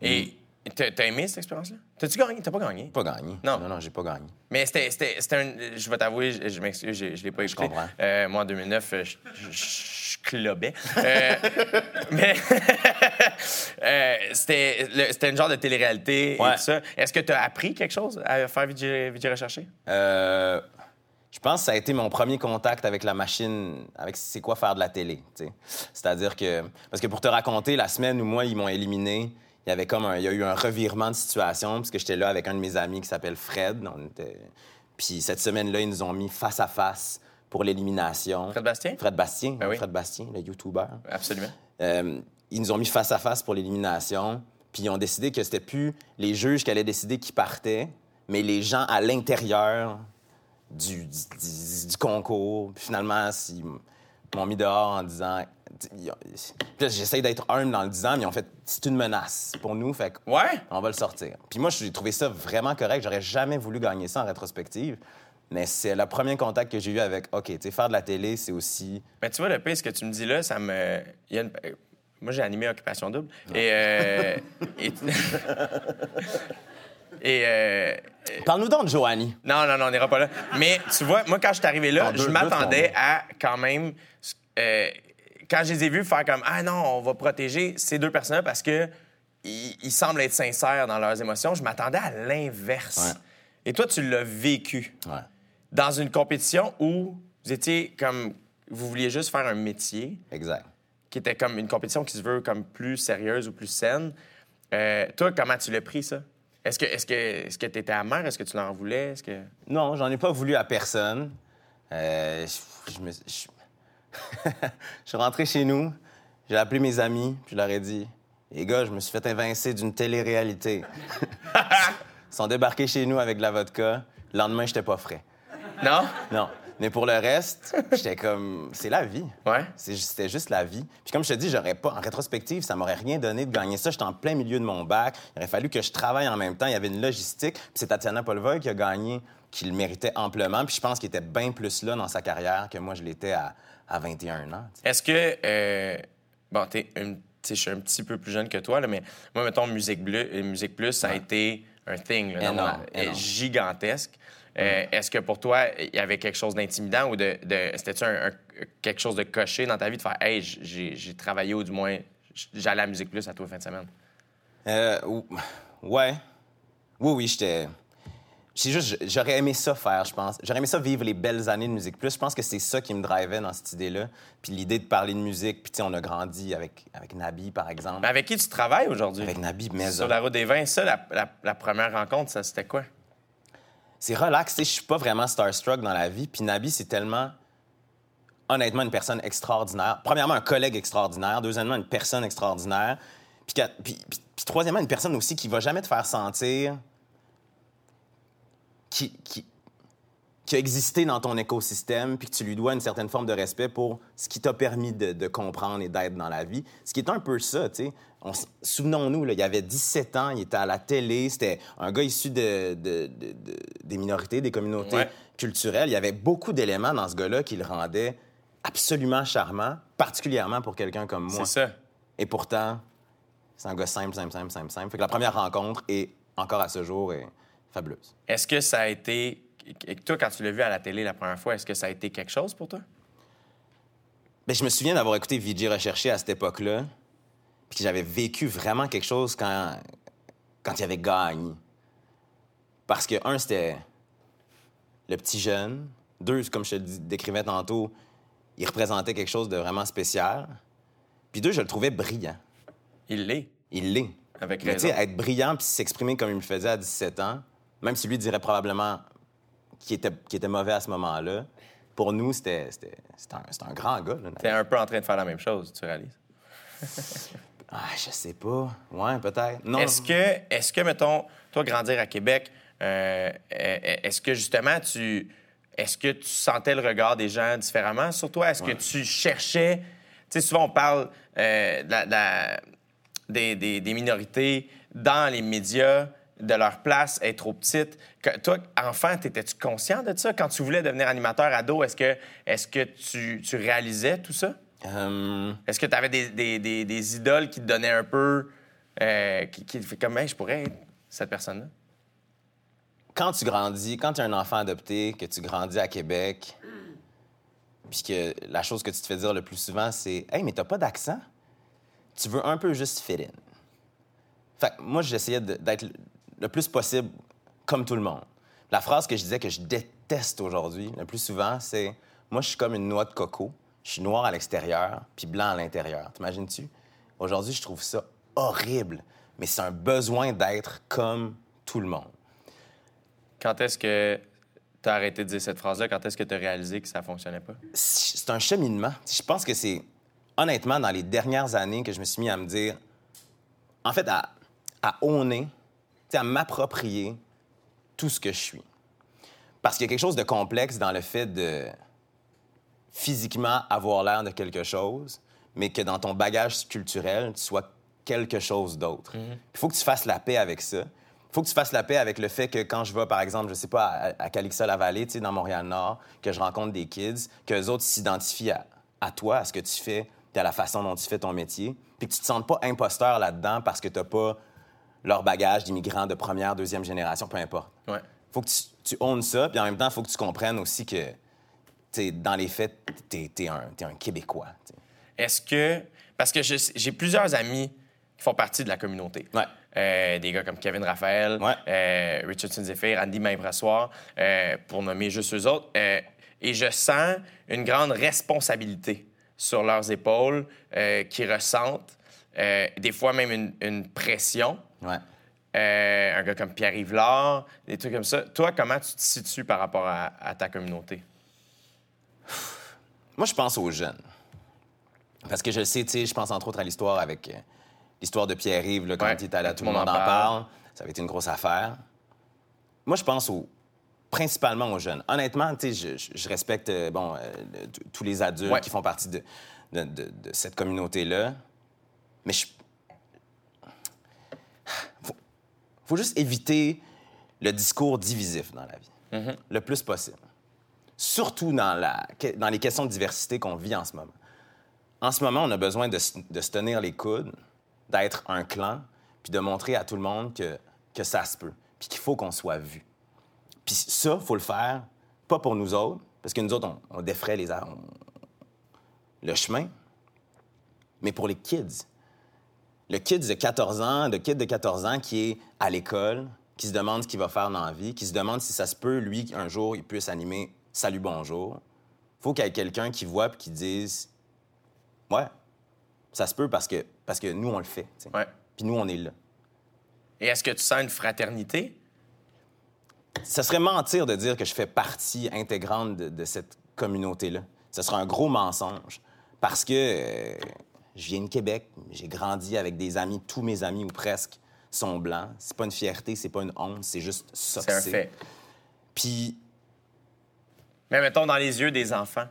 Et t'as t'as aimé cette expérience-là? T'as-tu gagné? T'as pas gagné? Pas gagné. Non. Non, non, j'ai pas gagné. Mais c'était, c'était, c'était un. Je vais t'avouer, je, je m'excuse, je, je l'ai pas écouté. comprends. Euh, moi, en 2009, euh, je, je, je clubais. Euh, [LAUGHS] mais [LAUGHS] euh, c'était, une genre de télé-réalité et Ouais. tout ça. Est-ce que tu as appris quelque chose à faire vidéo, recherché? Euh, je pense que ça a été mon premier contact avec la machine, avec c'est quoi faire de la télé. C'est-à-dire que, parce que pour te raconter, la semaine où moi, ils m'ont éliminé, il y avait comme un, il y a eu un revirement de situation, parce que j'étais là avec un de mes amis qui s'appelle Fred. On était... Puis cette semaine-là, ils nous ont mis face à face pour l'élimination. Fred Bastien? Fred Bastien, Ben oui. Fred Bastien, le YouTuber. Absolument. Euh, ils nous ont mis face à face pour l'élimination. Puis ils ont décidé que c'était plus les juges qui allaient décider qui partait, mais les gens à l'intérieur du, du, du- du concours. Puis finalement, ils m'ont mis dehors en disant. j'essaie d'être humble en le disant, mais ont fait c'est une menace pour nous, fait qu'on Ouais? va le sortir. Puis moi, j'ai trouvé ça vraiment correct. J'aurais jamais voulu gagner ça en rétrospective. Mais c'est le premier contact que j'ai eu avec, OK, tu sais, faire de la télé, c'est aussi. Mais tu vois, le pire, ce que tu me dis là, ça me. il y a une- Moi, j'ai animé Occupation Double. Et. euh, [LAUGHS] et... [LAUGHS] et, euh, Parle-nous donc de Joanie. Non, non, non, on n'ira pas là. Mais tu vois, moi, quand je suis arrivé là, deux- je m'attendais à quand même. euh, quand je les ai vus faire comme Ah non, on va protéger ces deux personnes-là parce que ils, ils semblent être sincères dans leurs émotions, je m'attendais à l'inverse. Ouais. Et toi, tu l'as vécu Ouais. dans une compétition où vous étiez comme. Vous vouliez juste faire un métier Exact. qui était comme une compétition qui se veut comme plus sérieuse ou plus saine. Euh, toi, comment tu l'as pris, ça? Est-ce que est-ce que est-ce que t'étais amer? Est-ce que tu l'en voulais? Est-ce que. Non, j'en ai pas voulu à personne. Euh, je, je me- je- [LAUGHS] je suis rentré chez nous, j'ai appelé mes amis, puis je leur ai dit Les gars, je me suis fait évincer d'une télé-réalité. [LAUGHS] Ils sont débarqués chez nous avec de la vodka. Le lendemain, j'étais pas frais. Non? Non. Mais pour le reste, [LAUGHS] j'étais comme. C'est la vie. Ouais. C'était juste la vie. Puis comme je te dis, j'aurais pas, en rétrospective, ça m'aurait rien donné de gagner ça. J'étais en plein milieu de mon bac. Il aurait fallu que je travaille en même temps. Il y avait une logistique. Puis c'est Tatiana Polvoy qui a gagné, qui le méritait amplement. Puis je pense qu'il était bien plus là dans sa carrière que moi, je l'étais à, à 21 ans. Est-ce que. euh, bon, t'es une- tu sais, je suis un petit peu plus jeune que toi, là, mais moi, mettons, Musique, Bleu, euh, Musique Plus, ça a été un thing, là, Énorme, est énorme. gigantesque. Euh, Est-ce que pour toi, il y avait quelque chose d'intimidant ou de, de- c'était-tu un- un- quelque chose de coché dans ta vie de faire, hey, j'ai travaillé ou du moins j'allais à Musique Plus à toi fin de semaine? Euh, ou- ouais. Oui, oui, j'étais. C'est juste, j'aurais aimé ça faire, je pense. J'aurais aimé ça vivre les belles années de Musique Plus. Je pense que c'est ça qui me drivait dans cette idée-là. Puis l'idée de parler de musique. Puis, tu sais, on a grandi avec, avec Nabi, par exemple. Mais avec qui tu travailles aujourd'hui? Avec Nabi Meza. Sur la route des vins, ça, la, la- la première rencontre, ça, c'était quoi? C'est relax, tu sais, je suis pas vraiment starstruck dans la vie. Puis Nabi, c'est tellement, honnêtement, une personne extraordinaire. Premièrement, un collègue extraordinaire. Deuxièmement, une personne extraordinaire. Puis, troisièmement, une personne aussi qui va jamais te faire sentir qui, qui, qui a existé dans ton écosystème, puis que tu lui dois une certaine forme de respect pour ce qui t'a permis de, de comprendre et d'être dans la vie. Ce qui est un peu ça, tu sais. Souvenons-nous, il avait 17 ans, il était à la télé, c'était un gars issu de, de- de- de- des minorités, des communautés Ouais. culturelles. Il y avait beaucoup d'éléments dans ce gars-là qui le rendaient absolument charmant, particulièrement pour quelqu'un comme moi. C'est ça. Et pourtant, c'est un gars simple, simple, simple, simple, simple. Fait que la première rencontre, est encore à ce jour, est fabuleuse. Est-ce que ça a été. et Toi, quand tu l'as vu à la télé la première fois, est-ce que ça a été quelque chose pour toi? Ben, je me souviens d'avoir écouté VJ Recherché à cette époque-là, puis que j'avais vécu vraiment quelque chose quand, quand il avait gagné. Parce que, un, c'était le petit jeune. Deux, comme je te décrivais tantôt, il représentait quelque chose de vraiment spécial. Puis deux, je le trouvais brillant. Il l'est. Il l'est. Avec Mais tu sais, être brillant puis s'exprimer comme il le faisait à 17 ans, même si lui dirait probablement qu'il était, était mauvais à ce moment-là, pour nous, c'était un, un grand gars. T'es un peu en train de faire la même chose, tu réalises? [LAUGHS] Ah, je sais pas. Ouais, peut-être. Non. Est-ce que, est-ce que, mettons, toi, grandir à Québec, euh, est-ce que justement tu. Est-ce que tu sentais le regard des gens différemment sur toi? Est-ce que tu cherchais? Tu sais, souvent, on parle euh, de la- de la- des, des- des minorités dans les médias, de leur place est trop petite. Que- toi, enfant, étais-tu conscient de ça? Quand tu voulais devenir animateur ado, est-ce que, est-ce que tu, tu réalisais tout ça? Euh, Est-ce que tu avais des, des- des- des idoles qui te donnaient un peu. euh, qui, qui te fait comme, Hey, je pourrais être cette personne-là? quand tu grandis, quand tu es un enfant adopté, que tu grandis à Québec, puis que la chose que tu te fais dire le plus souvent, c'est Hey, mais t'as pas d'accent? Tu veux un peu juste fit in. Fait que moi, j'essayais d'être le- le plus possible comme tout le monde. La phrase que je disais que je déteste aujourd'hui, le plus souvent, c'est Moi, je suis comme une noix de coco. Je suis noir à l'extérieur, puis blanc à l'intérieur. T'imagines-tu? Aujourd'hui, je trouve ça horrible, mais c'est un besoin d'être comme tout le monde. Quand est-ce que tu as arrêté de dire cette phrase-là? Quand est-ce que tu as réalisé que ça fonctionnait pas? c'est un cheminement. Je pense que c'est, honnêtement, dans les dernières années que je me suis mis à me dire, en fait, à, à sais, à m'approprier tout ce que je suis. Parce qu'il y a quelque chose de complexe dans le fait de physiquement avoir l'air de quelque chose, mais que dans ton bagage culturel, tu sois quelque chose d'autre. Il faut que tu fasses la paix avec ça. Il faut que tu fasses la paix avec le fait que quand je vais, par exemple, je sais pas, à, à Calixa-la-Vallée, tu sais, dans Montréal-Nord, que je rencontre des kids, qu'eux autres s'identifient à, à toi, à ce que tu fais, puis à la façon dont tu fais ton métier, puis que tu te sentes pas imposteur là-dedans parce que tu pas leur bagage d'immigrants de première, deuxième génération, peu importe. Ouais. faut que tu, tu ownes ça, puis en même temps, il faut que tu comprennes aussi que, dans les faits, t'es es un, t'es un Québécois. Est-ce que. Parce que j'ai plusieurs amis qui font partie de la communauté. Ouais. Euh, des gars comme Kevin Raphaël, Ouais. euh, Richardson Zephyr, Andy Maimbrassoir, euh, pour nommer juste eux autres. Euh, et je sens une grande responsabilité sur leurs épaules qu'ils ressentent, des fois même une, une pression. Ouais. Un gars comme Pierre-Yves des trucs comme ça. Toi, comment tu te situes par rapport à, à ta communauté? Moi, je pense aux jeunes. Parce que je sais, tu sais, je pense entre autres à l'histoire avec euh, l'histoire de Pierre-Yves, là, quand Ouais, il était là, tout le monde en parle. Ça avait été une grosse affaire. Moi, je pense principalement aux jeunes. Honnêtement, tu sais, je, respecte euh, bon, euh, tous les adultes Ouais. qui font partie de, de- de- de cette communauté-là. Mais je. Faut, faut juste éviter le discours divisif dans la vie, le plus possible. Surtout dans, les questions de diversité qu'on vit en ce moment. En ce moment, on a besoin de, se- tenir les coudes, d'être un clan, puis de montrer à tout le monde que, ça se peut. puis qu'il faut qu'on soit vu. Puis ça, faut le faire, pas pour nous autres, parce que nous autres, on, on les, on- le chemin, mais pour les kids. Le kid de 14 ans, le kid de 14 ans qui est à l'école, qui se demande ce qu'il va faire dans la vie, qui se demande si ça se peut, lui, un jour, il puisse animer Salut, bonjour. faut qu'il y ait quelqu'un qui voit et qui dise Ouais, ça se peut parce que, parce que nous, on le fait. Ouais. Puis nous, on est là. Et est-ce que tu sens une fraternité? Ça serait mentir de dire que je fais partie intégrante de, de cette communauté-là. Ce serait un gros mensonge. Parce que euh, je viens de Québec, j'ai grandi avec des amis, tous mes amis ou presque sont blancs. C'est pas une fierté, c'est pas une honte, c'est juste ça C'est un fait. Puis, Mais mettons dans les yeux des enfants.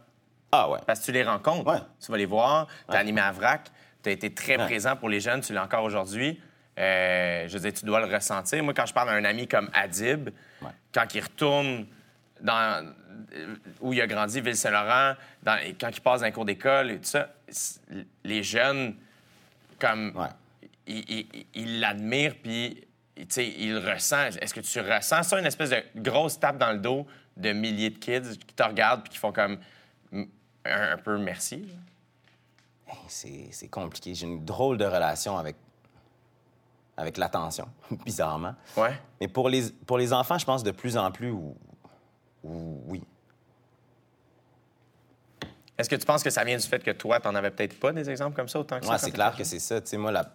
ah ouais. Parce que tu les rencontres. Ouais. Tu vas les voir. Tu as Ouais. animé à VRAC. Tu as été très Ouais. présent pour les jeunes. Tu l'es encore aujourd'hui. Euh, je veux dire, tu dois le ressentir. Moi, quand je parle à un ami comme Adib, quand il retourne dans, euh, où il a grandi, Ville-Saint-Laurent, quand il passe dans les cours d'école et tout ça, les jeunes, comme, ils l'admirent, puis ils le ressentent. Est-ce que tu ressens ça, une espèce de grosse tape dans le dos? De milliers de kids qui te regardent puis qui font comme mm, un, un peu merci? Hey, C'est c'est compliqué. J'ai une drôle de relation avec, avec l'attention, [LAUGHS] bizarrement. Ouais. Mais pour les, pour les enfants, je pense de plus en plus, ou- oui. Est-ce que tu penses que ça vient du fait que toi, t'en avais peut-être pas des exemples comme ça autant que ça? Ouais, c'est clair que c'est ça. Tu sais, moi, la-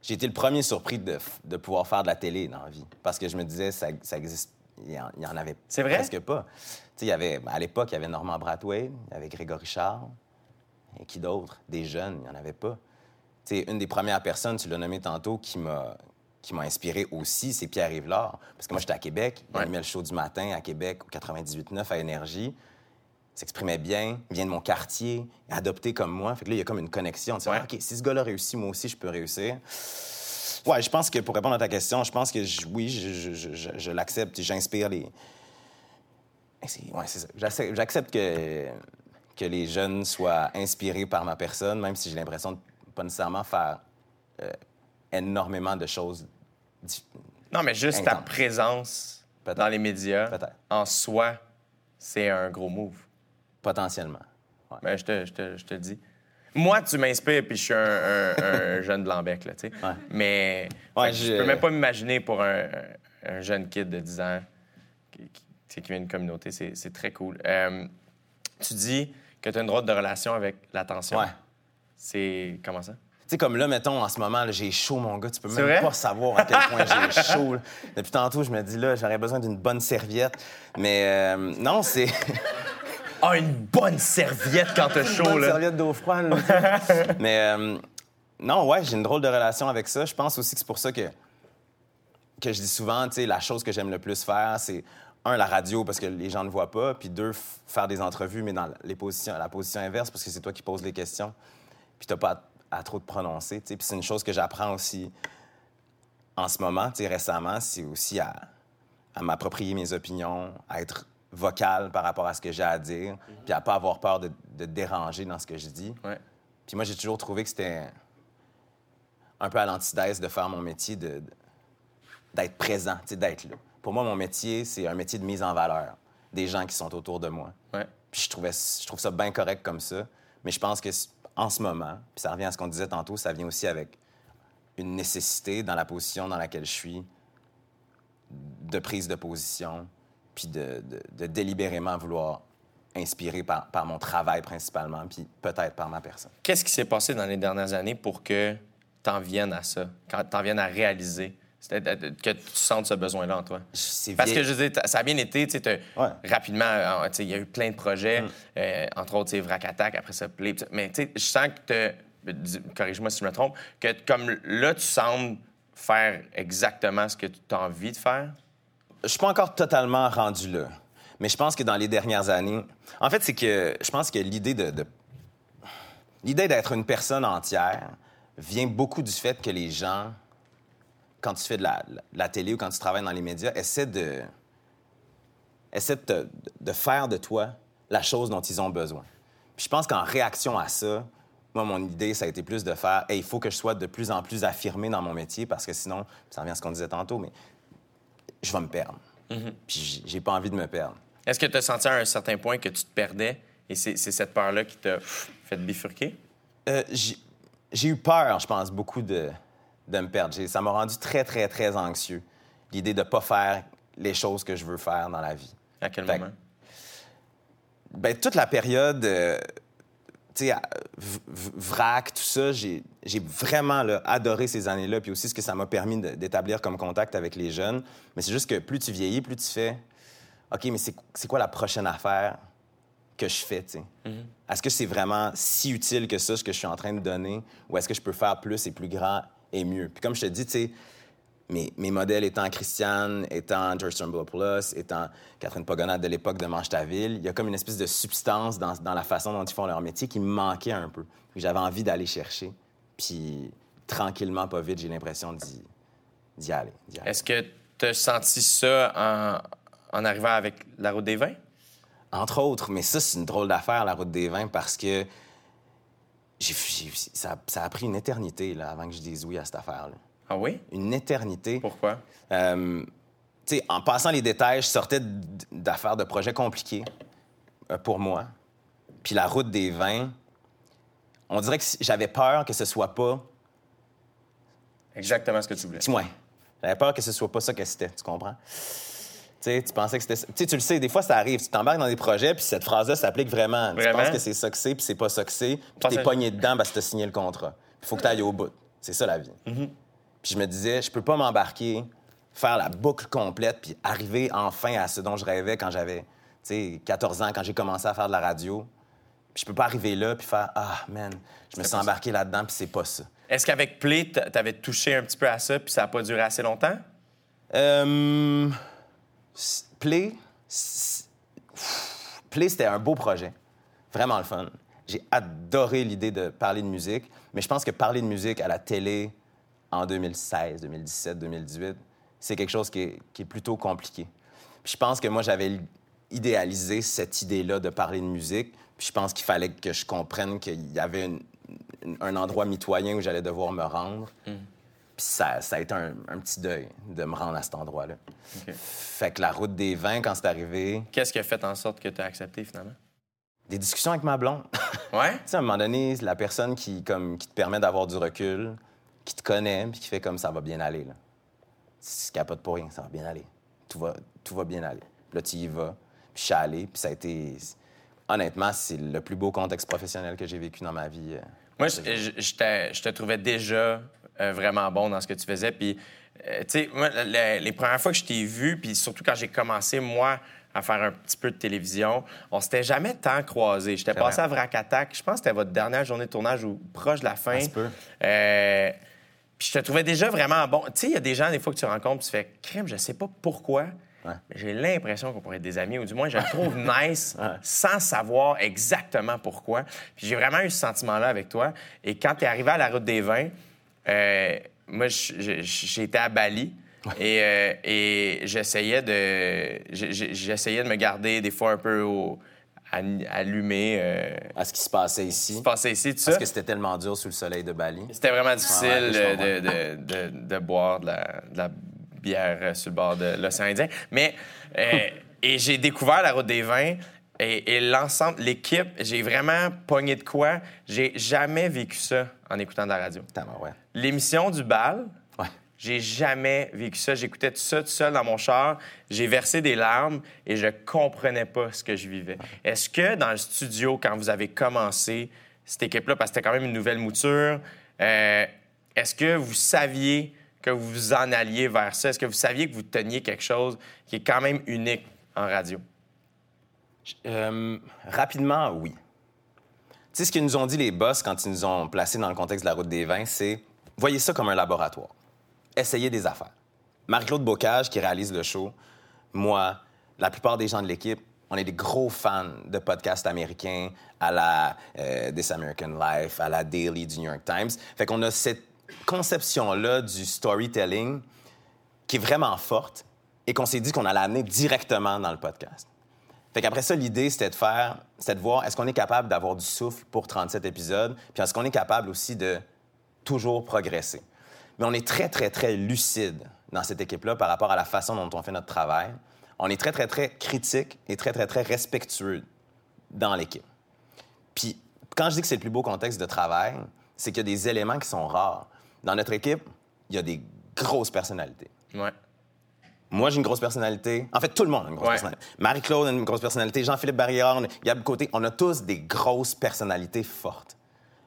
j'ai été le premier surpris de, de pouvoir faire de la télé dans la vie. Parce que je me disais, ça, ça existe. Il y en, avait C'est vrai? presque pas. Il y avait, à l'époque, il y avait Normand Brathwaite, il y avait Grégory Charles. Et qui d'autre? Des jeunes, il n'y en avait pas. Tu sais, une des premières personnes, tu l'as nommé tantôt, qui m'a qui m'a inspiré aussi, c'est Pierre Yvelard. Parce que moi, j'étais à Québec, il Ouais. animait le show du matin à Québec, au 98.9 à Énergie. S'exprimait bien, vient de mon quartier, adopté comme moi. Fait que là, il y a comme une connexion. Tu Ouais. Ah, OK, si ce gars-là réussit, moi aussi, je peux réussir. Ouais, je pense que pour répondre à ta question, je pense que je- oui, je, je- je- l'accepte et j'inspire les. Eh, c'est- Ouais, c'est ça. J'accepte- que, que les jeunes soient inspirés par ma personne, même si j'ai l'impression de pas nécessairement faire euh, énormément de choses. Non, mais juste ta présence dans les médias, en soi, c'est un gros move. Potentiellement. Ouais. Ben, je, te, je, te, je te dis. Moi, tu m'inspires, puis je suis un, un- un [LAUGHS] jeune blanc-bec, là, tu sais. Ouais. Mais Ouais, je je- peux même pas m'imaginer pour un, un jeune kid de 10 ans qui, vient d'une communauté. C'est très cool. Euh, tu dis que tu as une drôle de relation avec l'attention. Ouais. C'est... Comment ça? Tu sais, comme là, mettons, en ce moment, j'ai chaud, mon gars. Tu peux même vrai? pas savoir à quel point j'ai [LAUGHS] chaud. là. Depuis tantôt, je me dis, là, j'aurais besoin d'une bonne serviette. Mais euh, non, c'est... Ah, une bonne serviette quand t'as chaud, bonne là. serviette d'eau froide. là. [LAUGHS] Mais euh, non, ouais, j'ai une drôle de relation avec ça. Je pense aussi que c'est pour ça que, que je dis souvent, tu sais, la chose que j'aime le plus faire, c'est un, la radio, parce que les gens ne voient pas, puis deux, faire des entrevues, mais dans les positions, la position inverse, parce que c'est toi qui poses les questions, puis t'as pas à, à trop te prononcer, tu sais. Puis c'est une chose que j'apprends aussi en ce moment, tu sais, récemment, c'est aussi à, à m'approprier mes opinions, à être vocal par rapport à ce que j'ai à dire, puis à pas avoir peur de, de déranger dans ce que je dis. Ouais. Puis moi, j'ai toujours trouvé que c'était un peu à l'antithèse de faire mon métier, de, d'être présent, d'être là. Pour moi, mon métier, c'est un métier de mise en valeur des gens qui sont autour de moi. Ouais. Puis je, trouvais, je trouve ça bien correct comme ça. Mais je pense que en ce moment, puis ça revient à ce qu'on disait tantôt, ça vient aussi avec une nécessité dans la position dans laquelle je suis de prise de position, puis de, de- de délibérément vouloir inspirer par, par mon travail principalement, puis peut-être par ma personne. Qu'est-ce qui s'est passé dans les dernières années pour que t'en viennes à ça, quand t'en viennes à réaliser? Euh, que tu sentes ce besoin-là en toi? Parce que je veux dire, ça a bien été, tu sais, Ouais. Mm. rapidement, euh, tu sais, il y a eu plein de projets, euh, entre autres, tu Vrac Attack, après ça, Play, mais tu sais, je sens que t'as- dis- corrige-moi si je me trompe, que comme là, tu sembles faire exactement ce que tu as envie de faire? Je suis pas encore totalement rendu là. Mais je pense que dans les dernières années. En fait, c'est que je pense que l'idée de. L'idée d'être une personne entière vient beaucoup du fait que les gens, quand tu fais de la, la télé ou quand tu travailles dans les médias, essaient de. essaient de, faire de toi la chose dont ils ont besoin. Puis je pense qu'en réaction à ça, moi, mon idée, ça a été plus de faire il faut que je sois de plus en plus affirmé dans mon métier parce que sinon, ça revient à ce qu'on disait tantôt, mais je vais me perdre. Puis j'ai pas envie de me perdre. Est-ce que tu as senti à un certain point que tu te perdais et c'est cette peur-là qui t'a fait bifurquer? Euh, j'ai eu peur, je pense, beaucoup de, de me perdre. Ça m'a rendu très, très, très anxieux, l'idée de pas faire les choses que je veux faire dans la vie. À quel Fait que- moment? Ben, toute la période, euh, sais, vrac, tout ça, j'ai vraiment là, adoré ces années-là, puis aussi ce que ça m'a permis d'établir comme contact avec les jeunes. Mais c'est juste que plus tu vieillis, plus tu fais, OK, mais c'est quoi la prochaine affaire que je fais, tu sais? Est-ce que c'est vraiment si utile que ça, ce que je suis en train de donner, ou est-ce que je peux faire plus et plus grand et mieux? Puis comme je te dis, tu sais, mes, mes modèles étant Christiane, étant George Turnbull-Plus, étant Catherine Pogonade de l'époque de Manche ta ville, il y a comme une espèce de substance dans, dans la façon dont ils font leur métier qui me manquait un peu. que J'avais envie d'aller chercher. Puis tranquillement, pas vite, j'ai l'impression d'y aller. Est-ce que tu as senti ça en, en arrivant avec la route des vins? Entre autres, mais ça, c'est une drôle d'affaire, la route des vins, parce que j'ai- j'ai- ça, ça a pris une éternité là, avant que je dise oui à cette affaire-là. Ah oui? Une éternité. Pourquoi? Euh, tu sais, en passant les détails, je sortais d'affaires de projets compliqués euh, pour moi. Puis la route des vins, on dirait que j'avais peur que ce soit pas. Exactement ce que tu voulais. Ouais. J'avais peur que ce soit pas ça que c'était, tu comprends? Tu sais, tu pensais que c'était ça. Tu sais, tu le sais, des fois, ça arrive. Tu t'embarques dans des projets, puis cette phrase-là s'applique vraiment. Tu penses que c'est ça que c'est, puis c'est pas ça que c'est, puis t'es pogné dedans parce que t'as signé le contrat. Il faut que t'ailles au bout. C'est ça, la vie. Mm-hmm. Puis je me disais, je peux pas m'embarquer, faire la boucle complète, puis arriver enfin à ce dont je rêvais quand j'avais, tu sais, 14 ans, quand j'ai commencé à faire de la radio. Puis je peux pas arriver là, puis faire, ah, man, je me suis embarqué là-dedans, puis c'est pas ça. Est-ce qu'avec Play, t'avais touché un petit peu à ça puis ça n'a pas duré assez longtemps? Euh, s- Play, Play, c'était un beau projet. Vraiment le fun. J'ai adoré l'idée de parler de musique, mais je pense que parler de musique à la télé en 2016, 2017, 2018, c'est quelque chose qui est, qui est plutôt compliqué. Puis je pense que moi, j'avais idéalisé cette idée-là de parler de musique. Puis je pense qu'il fallait que je comprenne qu'il y avait une- une- un endroit mitoyen où j'allais devoir me rendre. Puis ça, ça a été un, un petit deuil de me rendre à cet endroit-là. Fait que la route des vins, quand c'est arrivé, Qu'est-ce qui a fait en sorte que tu as accepté finalement? des discussions avec ma blonde. [LAUGHS] tu Ouais? sais, à un moment donné, la personne qui, comme, qui te permet d'avoir du recul, qui te connaît, puis qui fait comme ça va bien aller. Là. Tu capotes pour rien, ça va bien aller. Tout va, tout va bien aller. Puis là, tu y vas. Puis je suis allé, puis ça a été... Honnêtement, c'est le plus beau contexte professionnel que j'ai vécu dans ma vie. euh. Moi, je, je- je te, je te trouvais déjà euh, vraiment bon dans ce que tu faisais. Puis, euh, tu sais, moi, le- le- les premières fois que je t'ai vu, puis surtout quand j'ai commencé, moi, à faire un petit peu de télévision, on s'était jamais tant croisés. J'étais passé à Vrac Attack. Je pense que c'était votre dernière journée de tournage ou proche de la fin. Se peut. Euh, puis je te trouvais déjà vraiment bon. Tu sais, il y a des gens, des fois, que tu rencontres, tu fais crème, je sais pas pourquoi. Ouais. J'ai l'impression qu'on pourrait être des amis, ou du moins, je le trouve [LAUGHS] nice Ouais. sans savoir exactement pourquoi. Puis j'ai vraiment eu ce sentiment-là avec toi. Et quand tu es arrivé à la route des vins, euh, moi, j'étais à Bali. Et, euh, et j'essayais de j'essayais de me garder des fois un peu au, an- allumé. Euh, À ce qui se passait ici. se passait ici, tout ça. Parce que c'était tellement dur sous le soleil de Bali. C'était vraiment difficile Ouais, euh, de, de- de- de boire de la, bière euh, sur le bord de l'océan Indien. Mais, euh, [LAUGHS] et j'ai découvert la route des vins et, et l'ensemble, l'équipe, j'ai vraiment pogné de quoi. J'ai jamais vécu ça en écoutant de la radio. L'émission du bal. J'ai jamais vécu ça. J'écoutais tout ça tout seul dans mon char. J'ai versé des larmes et je comprenais pas ce que je vivais. Est-ce que dans le studio, quand vous avez commencé cette équipe-là, parce que c'était quand même une nouvelle mouture, euh, est-ce que vous saviez que vous vous en alliez vers ça? Est-ce que vous saviez que vous teniez quelque chose qui est quand même unique en radio? Euh, rapidement, oui. Tu sais, ce qu'ils nous ont dit les boss quand ils nous ont placés dans le contexte de la route des vins, c'est voyez ça comme un laboratoire. Essayez des affaires. Marie-Claude Bocage, qui réalise le show, moi, la plupart des gens de l'équipe, on est des gros fans de podcasts américains à la euh, This American Life, à la Daily du New York Times. Fait qu'on a cette conception-là du storytelling qui est vraiment forte et qu'on s'est dit qu'on allait amener directement dans le podcast. Fait qu'après ça, l'idée, c'était de faire, c'était de voir est-ce qu'on est capable d'avoir du souffle pour 37 épisodes, puis est-ce qu'on est capable aussi de toujours progresser. Mais on est très, très, très lucide dans cette équipe-là par rapport à la façon dont on fait notre travail. On est très, très, très critique et très, très, très respectueux dans l'équipe. Puis, quand je dis que c'est le plus beau contexte de travail, c'est qu'il y a des éléments qui sont rares. Dans notre équipe, il y a des grosses personnalités. Ouais. Moi, j'ai une grosse personnalité. En fait, tout le monde a une grosse Ouais. personnalité. Marie-Claude a une grosse personnalité. Jean-Philippe Barrière, Gab Côté. On a tous des grosses personnalités fortes.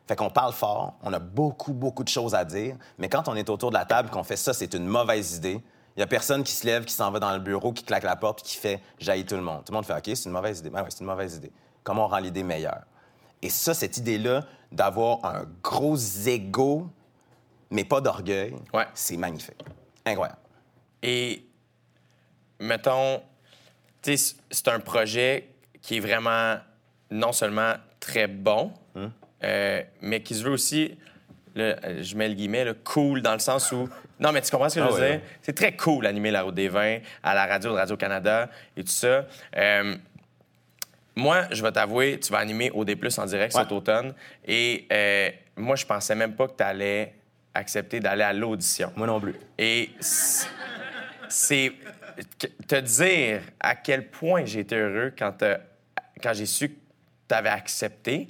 Fait qu'on parle fort, on a beaucoup, beaucoup de choses à dire, mais quand on est autour de la table qu'on fait ça, c'est une mauvaise idée. Il y a personne qui se lève, qui s'en va dans le bureau, qui claque la porte, puis qui fait jaillit tout le monde. Tout le monde fait OK, c'est une mauvaise idée. Ben ouais, c'est une mauvaise idée. Comment on rend l'idée meilleure? Et ça, cette idée-là d'avoir un gros ego, mais pas d'orgueil, Ouais. c'est magnifique. Incroyable. Et, mettons, tu sais, c'est un projet qui est vraiment non seulement très bon. Euh, mais qui se veut aussi, le- euh, je mets le guillemet, là, cool, dans le sens où. Non, mais tu comprends ce que je Ah veux ouais, dire? ouais. C'est très cool animer la route des vins à la radio de Radio-Canada et tout ça. Euh, moi, je vais t'avouer, tu vas animer OD Plus en direct Ouais. cet automne. Et euh, moi, je pensais même pas que tu allais accepter d'aller à l'audition. Moi non plus. Et c'est te dire à quel point j'ai été heureux quand, quand j'ai su que tu avais accepté.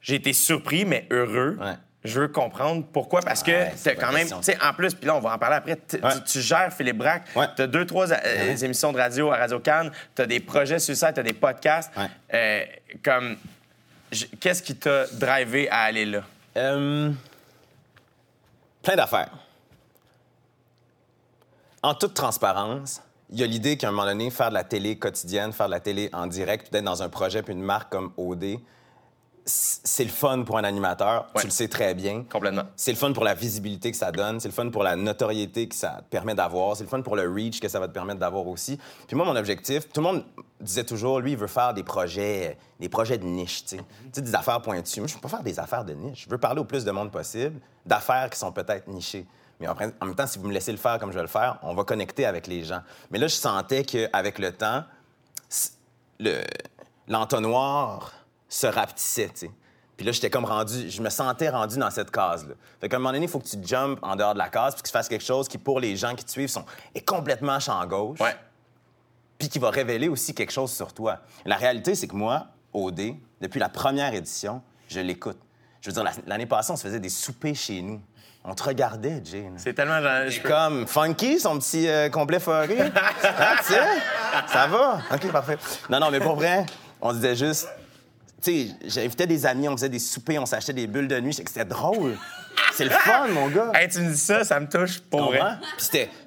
J'ai été surpris, mais heureux. Ouais. Je veux comprendre pourquoi. Parce que Ouais, t'as quand même, tu sais, en plus, puis là, on va en parler après, Ouais. tu, gères Philippe Braque, Ouais. tu as deux, trois euh, Ouais. émissions de radio à Radio Cannes, tu as des projets sur ça, tu as des podcasts. Euh, comme, qu'est-ce qui t'a drivé à aller là? Euh, plein d'affaires. En toute transparence, il y a l'idée qu'à un moment donné, faire de la télé quotidienne, faire de la télé en direct, peut-être dans un projet puis une marque comme OD, c'est le fun pour un animateur. Ouais. Tu le sais très bien. Complètement. C'est le fun pour la visibilité que ça donne, c'est le fun pour la notoriété que ça te permet d'avoir, c'est le fun pour le reach que ça va te permettre d'avoir aussi. Puis moi, mon objectif, tout le monde disait toujours, lui, il veut faire des projets, des projets de niche, tu sais. Tu sais, des affaires pointues. Moi, je veux pas faire des affaires de niche. Je veux parler au plus de monde possible d'affaires qui sont peut-être nichées. Mais en même temps, si vous me laissez le faire comme je vais le faire, on va connecter avec les gens. Mais là, je sentais qu'avec le temps, l'entonnoir se rapetissait, tu sais. Puis là, j'étais comme rendu, je me sentais rendu dans cette case-là. Fait qu'à un moment donné, il faut que tu jumpes en dehors de la case puis que tu fasses quelque chose qui, pour les gens qui te suivent, sont, est complètement champ gauche. Ouais. Puis qui va révéler aussi quelque chose sur toi. La réalité, c'est que moi, OD, depuis la première édition, je l'écoute. Je veux dire, la- l'année passée, on se faisait des soupers chez nous. On te regardait, Jane. C'est tellement. je peux- comme Funky, son petit euh, complet foré. [LAUGHS] Hein, tu sais? Ça va? OK, parfait. Non, non, mais pour vrai, on disait juste... Tu sais, j'invitais des amis, on faisait des soupers, on s'achetait des bulles de nuit. C'était drôle. C'est le fun, mon gars. [LAUGHS] Hey, tu me dis ça, ça me touche pour vrai.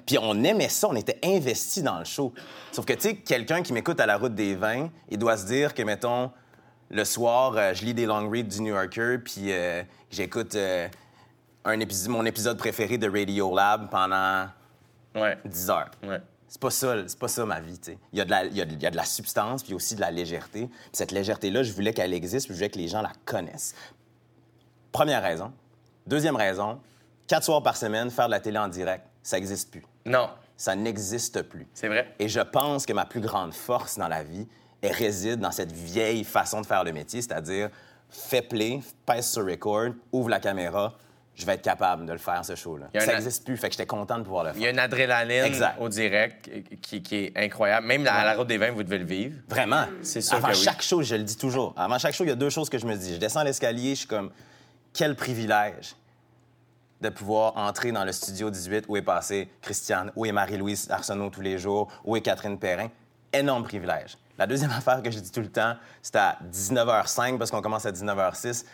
Puis, on aimait ça, on était investis dans le show. Sauf que, tu sais, quelqu'un qui m'écoute à la route des vins, il doit se dire que, mettons, le soir, euh, je lis des long reads du New Yorker, puis euh, j'écoute euh, un épisode, mon épisode préféré de Radio Lab pendant Ouais. 10 heures. Ouais. C'est pas ça, c'est pas ça ma vie, tu sais. Il y, a de la- il y a de- il y a de la substance, puis aussi de la légèreté. Puis cette légèreté-là, je voulais qu'elle existe, puis je voulais que les gens la connaissent. Première raison. Deuxième raison, quatre soirs par semaine, faire de la télé en direct, ça n'existe plus. Non, Ça n'existe plus. c'est vrai. Et je pense que ma plus grande force dans la vie, elle réside dans cette vieille façon de faire le métier, c'est-à-dire fais play, pèse sur record, ouvre la caméra, je vais être capable de le faire, ce show-là. Ça n'existe plus, fait que j'étais content de pouvoir le Il y faire. a une adrénaline Exact. au direct qui, qui est incroyable. Même à la route des vins, vous devez le vivre. Vraiment. C'est sûr Avant que oui. chaque show, je le dis toujours. Avant chaque show, il y a deux choses que je me dis. Je descends l'escalier, je suis comme, quel privilège de pouvoir entrer dans le studio 18 où est passée Christiane, où est Marie-Louise Arsenault tous les jours, où est Catherine Perrin. Énorme privilège. La deuxième [LAUGHS] affaire que je dis tout le temps, c'est à 19h05 parce qu'on commence à 19h06.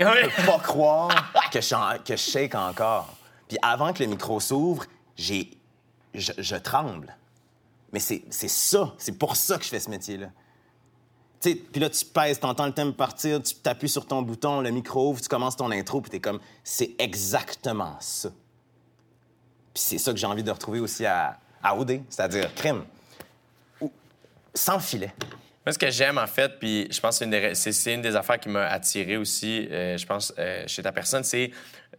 Oui. Je peux pas croire [LAUGHS] que je, en- que je shake encore. Puis avant que le micro s'ouvre, j'ai, je, je tremble. Mais c'est, c'est ça, c'est pour ça que je fais ce métier-là. Tu sais, puis là, tu pèses, t'entends le thème partir, tu t'appuies sur ton bouton, le micro ouvre, tu commences ton intro, puis t'es comme, c'est exactement ça. Puis c'est ça que j'ai envie de retrouver aussi à, à OD, c'est-à-dire crime. Ou- Sans filet. Moi, ce que j'aime, en fait, puis je pense que c'est une des, affaires qui m'a attiré aussi, euh, je pense, euh, chez ta personne, c'est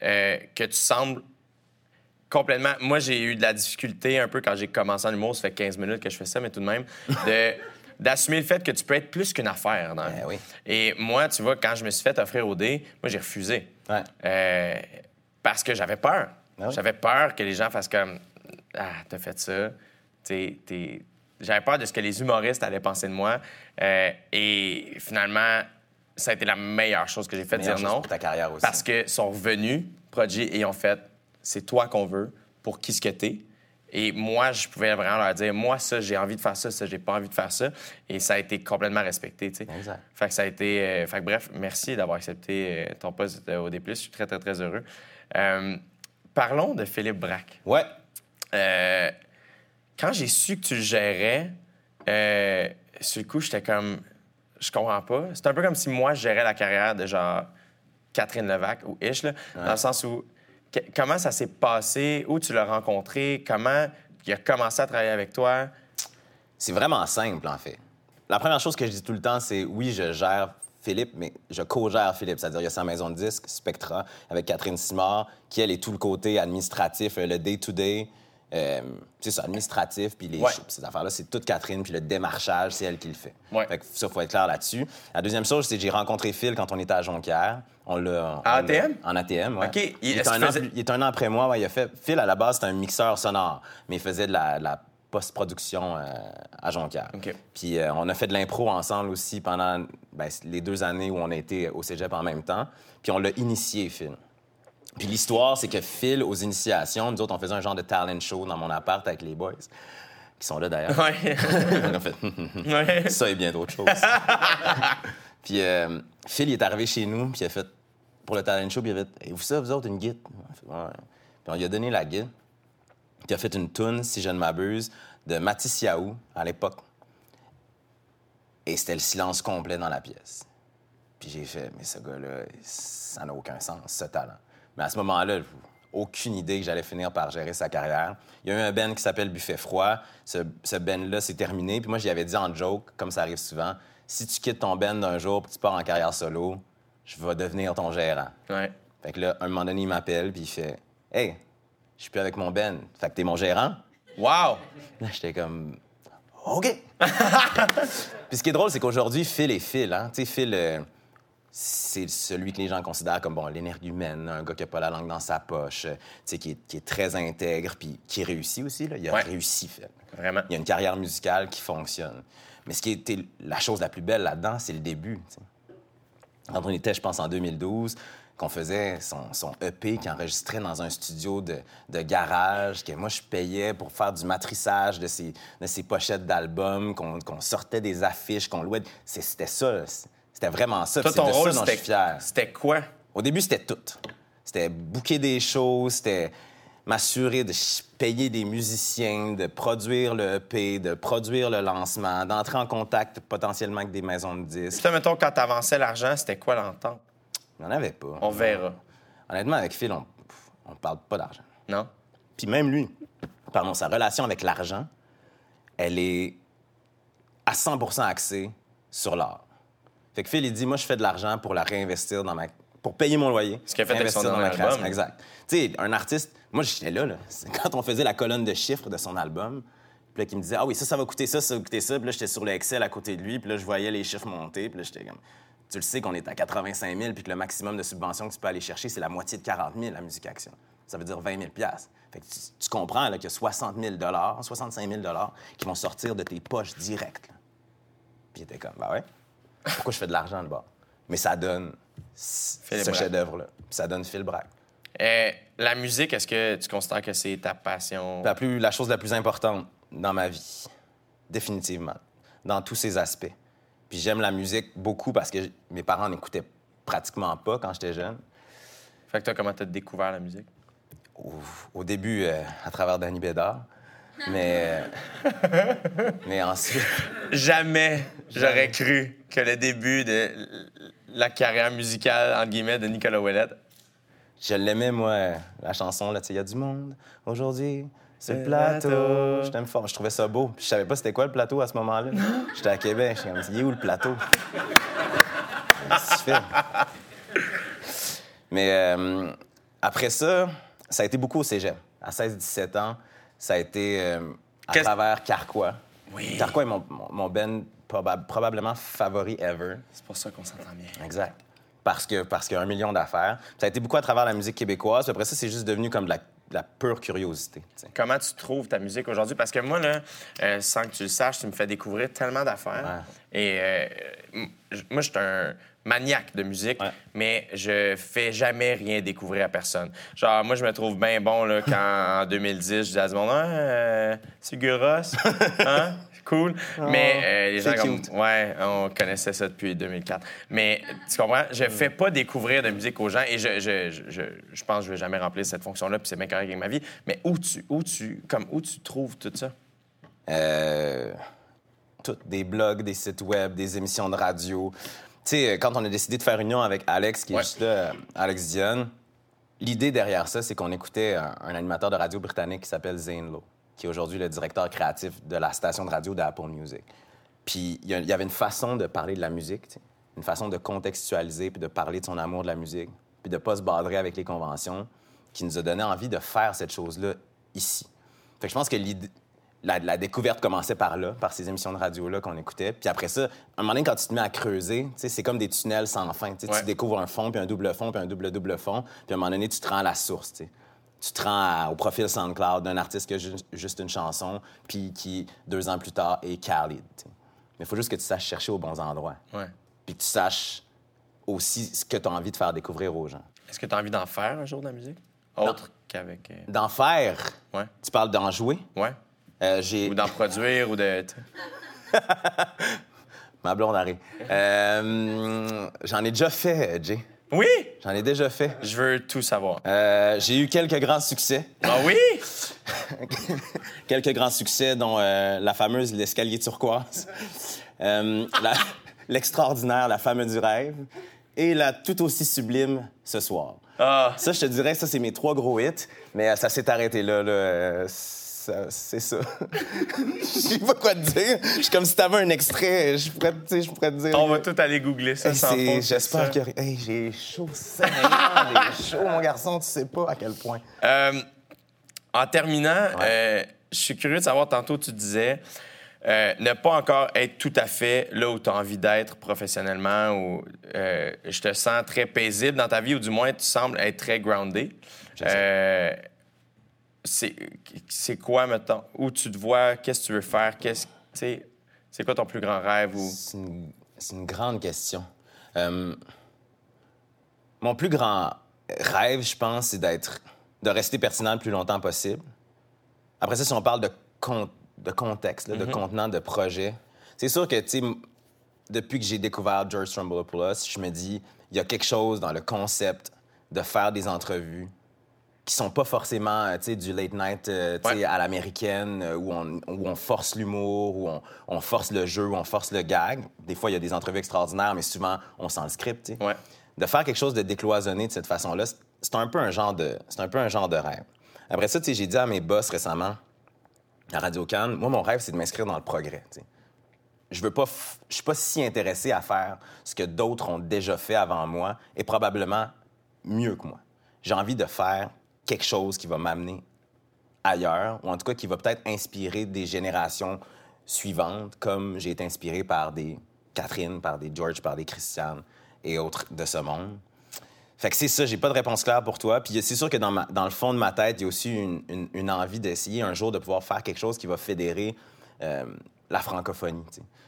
euh, que tu sembles complètement... Moi, j'ai eu de la difficulté un peu quand j'ai commencé en humour, ça fait 15 minutes que je fais ça, mais tout de même, de- [LAUGHS] d'assumer le fait que tu peux être plus qu'une affaire. Dans Ben oui. Et moi, tu vois, quand je me suis fait offrir au dé, moi, j'ai refusé. Ouais. Euh, parce que j'avais peur. Oui. J'avais peur que les gens fassent comme Ah, t'as fait ça. T'es- J'avais peur de ce que les humoristes allaient penser de moi. Euh, et finalement, ça a été la meilleure chose que j'ai fait dire non. pour ta carrière aussi. Parce qu'ils sont revenus, Prodigy, et ont fait c'est toi qu'on veut pour qui ce que t'es. Et moi, je pouvais vraiment leur dire moi, ça, j'ai envie de faire ça, ça, j'ai pas envie de faire ça. Et ça a été complètement respecté, tu sais. Exact. Fait que ça a été. euh, fait que bref, merci d'avoir accepté euh, ton poste au D. Je suis très, très, très heureux. Euh, parlons de Philippe Braque. Ouais. Quand j'ai su que tu le gérais, euh, sur le coup, j'étais comme. Je comprends pas. C'est un peu comme si moi, je gérais la carrière de genre Catherine Levac ou Ish, là, dans le sens où. que- comment ça s'est passé? Où tu l'as rencontré? Comment il a commencé à travailler avec toi? C'est vraiment simple, en fait. La première chose que je dis tout le temps, c'est oui, je gère Philippe, mais je co-gère Philippe. C'est-à-dire, il y a sa maison de disques, Spectra, avec Catherine Simard, qui, elle, est tout le côté administratif, euh, le day-to-day. Euh, c'est ça, administratif, puis les Ouais. ces affaires-là, c'est toute Catherine, puis le démarchage, c'est elle qui le fait. Ouais. Fait que ça, faut être clair là-dessus. La deuxième chose, c'est que j'ai rencontré Phil quand on était à Jonquière. On l'a... L'a- ATM? En ATM, oui. Il- est un an, faisait- plus- il est un an après moi. ouais, il a fait... Phil, à la base, c'était un mixeur sonore, mais il faisait de la, post-production euh, à Jonquière. Puis euh, on a fait de l'impro ensemble aussi pendant ben, les deux années où on a été au cégep en même temps. Puis on l'a initié, Phil. Puis l'histoire, c'est que Phil, aux initiations, nous autres, on faisait un genre de talent show dans mon appart avec les boys, qui sont là d'ailleurs. Ouais. [LAUGHS] fait ouais. ça et bien d'autres choses. [LAUGHS] puis euh, Phil, il est arrivé chez nous, puis il a fait, pour le talent show, puis il a fait, et vous ça, vous autres, une guide? On a fait, Ouais. Puis on lui a donné la guide. Puis il a fait une toune, si je ne m'abuse, de Matisse Yaou, à l'époque. Et c'était le silence complet dans la pièce. Puis j'ai fait, mais ce gars-là, ça n'a aucun sens, ce talent. Mais à ce moment-là, aucune idée que j'allais finir par gérer sa carrière. Il y a eu un band qui s'appelle Buffet Froid. Ce, ce band-là, c'est terminé. Puis moi, j'y avais dit en joke, comme ça arrive souvent, si tu quittes ton band d'un jour puis tu pars en carrière solo, je vais devenir ton gérant. Ouais. Fait que là, un moment donné, il m'appelle, puis il fait Hey, je suis plus avec mon band. Fait que t'es mon gérant? Wow! Là, j'étais comme OK. [LAUGHS] puis ce qui est drôle, c'est qu'aujourd'hui, Phil est Phil. Hein? Tu sais, Phil, euh, c'est celui que les gens considèrent comme bon, l'énergumène, un gars qui a pas la langue dans sa poche, euh, qui est, qui est très intègre, puis qui réussit aussi. Là. Il a Ouais. réussi, Phil. Vraiment. Il y a une carrière musicale qui fonctionne. Mais ce qui était la chose la plus belle là-dedans, c'est le début. Quand on était, je pense, en 2012, qu'on faisait son, son EP qui enregistrait dans un studio de, de garage, que moi, je payais pour faire du matrissage de ses, de ses pochettes d'albums, qu'on sortait des affiches, qu'on louait. C'était ça. C'était vraiment ça. Toi, ton de ça rôle, dont je suis c'était fier. c'était quoi? Au début, c'était tout. C'était booker des choses, c'était m'assurer de payer des musiciens, de produire le EP, de produire le lancement, d'entrer en contact potentiellement avec des maisons de disques. Puis mettons, quand t'avançais l'argent, c'était quoi l'entente? Il n'y en avait pas. On verra. Honnêtement, avec Phil, on ne parle pas d'argent. Non? Puis même lui, pardon, sa relation avec l'argent, elle est à 100% axée sur l'art. Fait que Phil, il dit, moi, je fais de l'argent pour la réinvestir dans ma... pour payer mon loyer. Ce qu'il a fait avec son dans ma album. création. Exact. Tu sais, un artiste, moi, j'étais là, là. Quand on faisait la colonne de chiffres de son album, puis là, qui me disait, ah oui, ça, ça va coûter ça, ça va coûter ça. Puis là, j'étais sur le Excel à côté de lui, puis là, je voyais les chiffres monter, puis là, j'étais comme... Tu le sais qu'on est à 85 000, puis que le maximum de subventions que tu peux aller chercher, c'est la moitié de 40 000 à Musique Action. Ça veut dire 20 000 Fait que tu, tu comprends là, qu'il y a 60 000 65 000 qui vont sortir de tes poches directes. Puis il était comme, bah ouais, pourquoi je fais de l'argent de bas? Mais ça donne Phil ce chef-d'œuvre-là. Ça donne Phil Braque. Euh, la musique, est-ce que tu considères que c'est ta passion? La, plus, la chose la plus importante dans ma vie, définitivement, dans tous ses aspects. Puis j'aime la musique beaucoup parce que mes parents n'écoutaient pratiquement pas quand j'étais jeune. Fait que toi, comment t'as découvert la musique? Au, au début, euh, à travers Danny Bédard. Mais, euh, mais ensuite, Jamais j'aurais cru que le début de la carrière musicale, entre guillemets, de Nicolas Ouellette. je l'aimais, moi, la chanson, là, tu sais, il y a du monde aujourd'hui. C'est le plateau. plateau. Je t'aime fort. Je trouvais ça beau. Puis je savais pas c'était quoi le plateau à ce moment-là. J'étais à Québec. Je suis comme, il est où le plateau? Qu'est-ce que tu fais? Mais euh, après ça, ça a été beaucoup au cégep. À 16-17 ans, ça a été euh, à travers Carquois. Oui. Carquois est mon, mon, proba- probablement favori ever. C'est pour ça qu'on s'entend bien. Exact. Parce que parce qu'il y a un million d'affaires. Ça a été beaucoup à travers la musique québécoise. Puis après ça, c'est juste devenu comme de la, de la pure curiosité. Comment tu trouves ta musique aujourd'hui? Parce que moi, là, euh, sans que tu le saches, tu me fais découvrir tellement d'affaires. Et euh, moi, je suis un maniaque de musique, Ouais. mais je fais jamais rien découvrir à personne. Genre, moi, je me trouve bien bon là, quand, [LAUGHS] en 2010, je disais à ce monde, ah, euh, c'est Guros, [LAUGHS] hein? Cool. Mais euh, les gens, comme, ouais, on connaissait ça depuis 2004. Mais tu comprends, je fais pas découvrir de musique aux gens et je, je, je, je, je pense que je vais jamais remplir cette fonction-là, puis c'est bien correct avec ma vie. Mais où tu, où tu, comme, où tu trouves tout ça? Euh, tout, des blogs, des sites web, des émissions de radio. Tu sais, quand on a décidé de faire union avec Alex, qui est Ouais. juste là, euh, Alex Dion, l'idée derrière ça, c'est qu'on écoutait un, un animateur de radio britannique qui s'appelle Zane Lowe, qui est aujourd'hui le directeur créatif de la station de radio d'Apple Music. Puis il y avait une façon de parler de la musique, une façon de contextualiser puis de parler de son amour de la musique, puis de pas se badrer avec les conventions, qui nous a donné envie de faire cette chose-là ici. Fait que je pense que l'idée- la, la découverte commençait par là, par ces émissions de radio-là qu'on écoutait. Puis après ça, à un moment donné, quand tu te mets à creuser, c'est comme des tunnels sans fin. Tu sais, Ouais. Tu découvres un fond, puis un double fond, puis un double-double fond. Puis à un moment donné, tu te rends à la source. tu te rends à- au profil SoundCloud d'un artiste qui a ju- juste une chanson, puis qui, deux ans plus tard, est Khalid. Mais il faut juste que tu saches chercher aux bons endroits. Puis que tu saches aussi ce que tu as envie de faire découvrir aux gens. Est-ce que tu as envie d'en faire un jour de la musique? Autre qu'avec. euh, D'en faire, Ouais. tu parles d'en jouer? Ouais. Euh. Ou d'en produire ou de. [LAUGHS] Ma blonde arrive. Euh, j'en ai déjà fait, Jay. Oui! J'en ai déjà fait. Je veux tout savoir. Euh, j'ai eu quelques grands succès. Ah oui? [LAUGHS] quelques grands succès, dont euh, la fameuse L'escalier turquoise, euh, la- [LAUGHS] l'extraordinaire La femme du rêve et la tout aussi sublime Ce soir. Ah. Ça, je te dirais, ça, c'est mes trois gros hits, mais ça s'est arrêté là. là c'est ça. [LAUGHS] Je sais pas quoi te dire. Je suis comme si t'avais un extrait. Je pourrais, tu sais, je pourrais te dire. On va tout aller googler ça Hey, sans J'espère ça. que. Hey, j'ai chaud, Seigneur, [LAUGHS] j'ai chaud, mon garçon, tu sais pas à quel point. Euh, en terminant, euh, je suis curieux de savoir, tantôt tu disais, euh, ne pas encore être tout à fait là où tu as envie d'être professionnellement, ou euh, je te sens très paisible dans ta vie, ou du moins tu sembles être très groundé. Euh, c'est quoi, mettons, où tu te vois, qu'est-ce que tu veux faire, qu'est-ce, c'est quoi ton plus grand rêve? Ou... C'est une, grande question. Euh, mon plus grand rêve, je pense, c'est d'être, de rester pertinent le plus longtemps possible. Après ça, si on parle de, con- de contexte, là, de contenant, de projet, c'est sûr que, tu depuis que j'ai découvert George Stroumboulopoulos, je me dis, il y a quelque chose dans le concept de faire des entrevues qui sont pas forcément euh, du late night euh, Ouais. à l'américaine euh, où on, où on force l'humour, où on, on force le jeu, où on force le gag. Des fois, il y a des entrevues extraordinaires, mais souvent, on sent le script. Ouais. De faire quelque chose de décloisonné de cette façon-là, c'est- un peu un genre de c'est un peu un genre de rêve. Après ça, j'ai dit à mes boss récemment à Radio Cannes, moi mon rêve c'est de m'inscrire dans le progrès. tu sais. Je veux pas, f- je suis pas si intéressé à faire ce que d'autres ont déjà fait avant moi et probablement mieux que moi. J'ai envie de faire quelque chose qui va m'amener ailleurs, ou en tout cas qui va peut-être inspirer des générations suivantes, comme j'ai été inspiré par des Catherine, par des George, par des Christiane et autres de ce monde. Fait que c'est ça, j'ai pas de réponse claire pour toi. Puis c'est sûr que dans, le fond de ma tête, il y a aussi une, envie d'essayer un jour de pouvoir faire quelque chose qui va fédérer euh, la francophonie.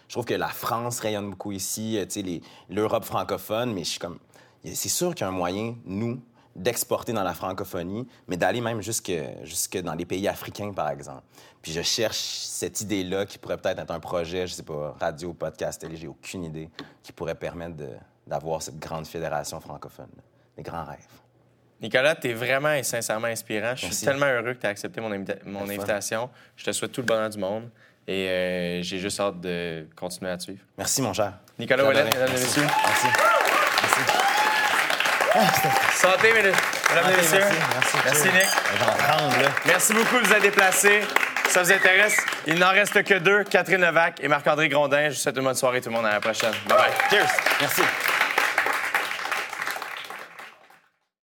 Je trouve que la France rayonne beaucoup ici, euh, l'Europe francophone, mais je suis comme. C'est sûr qu'il y a un moyen, nous, d'exporter dans la francophonie, mais d'aller même jusque, jusque dans les pays africains, par exemple. Puis je cherche cette idée-là qui pourrait peut-être être un projet, je sais pas, radio, podcast, télé, j'ai aucune idée, qui pourrait permettre d'avoir cette grande fédération francophone. Des grands rêves. Nicolas, tu es vraiment et sincèrement inspirant. Je suis Merci. tellement heureux que tu aies accepté mon, invita- mon Merci. invitation. Je te souhaite tout le bonheur du monde et euh, j'ai juste hâte de continuer à te suivre. Merci, mon cher. Nicolas. Ouellet, mesdames et Merci. messieurs. Merci. Santé, mesdames et messieurs. merci, merci. Merci, Nick. Merci beaucoup de vous être déplacés. Si ça vous intéresse, il n'en reste que deux, Catherine Levac et Marc-André Grondin. Je vous souhaite une bonne soirée tout le monde. À la prochaine. Bye bye. Cheers. Merci.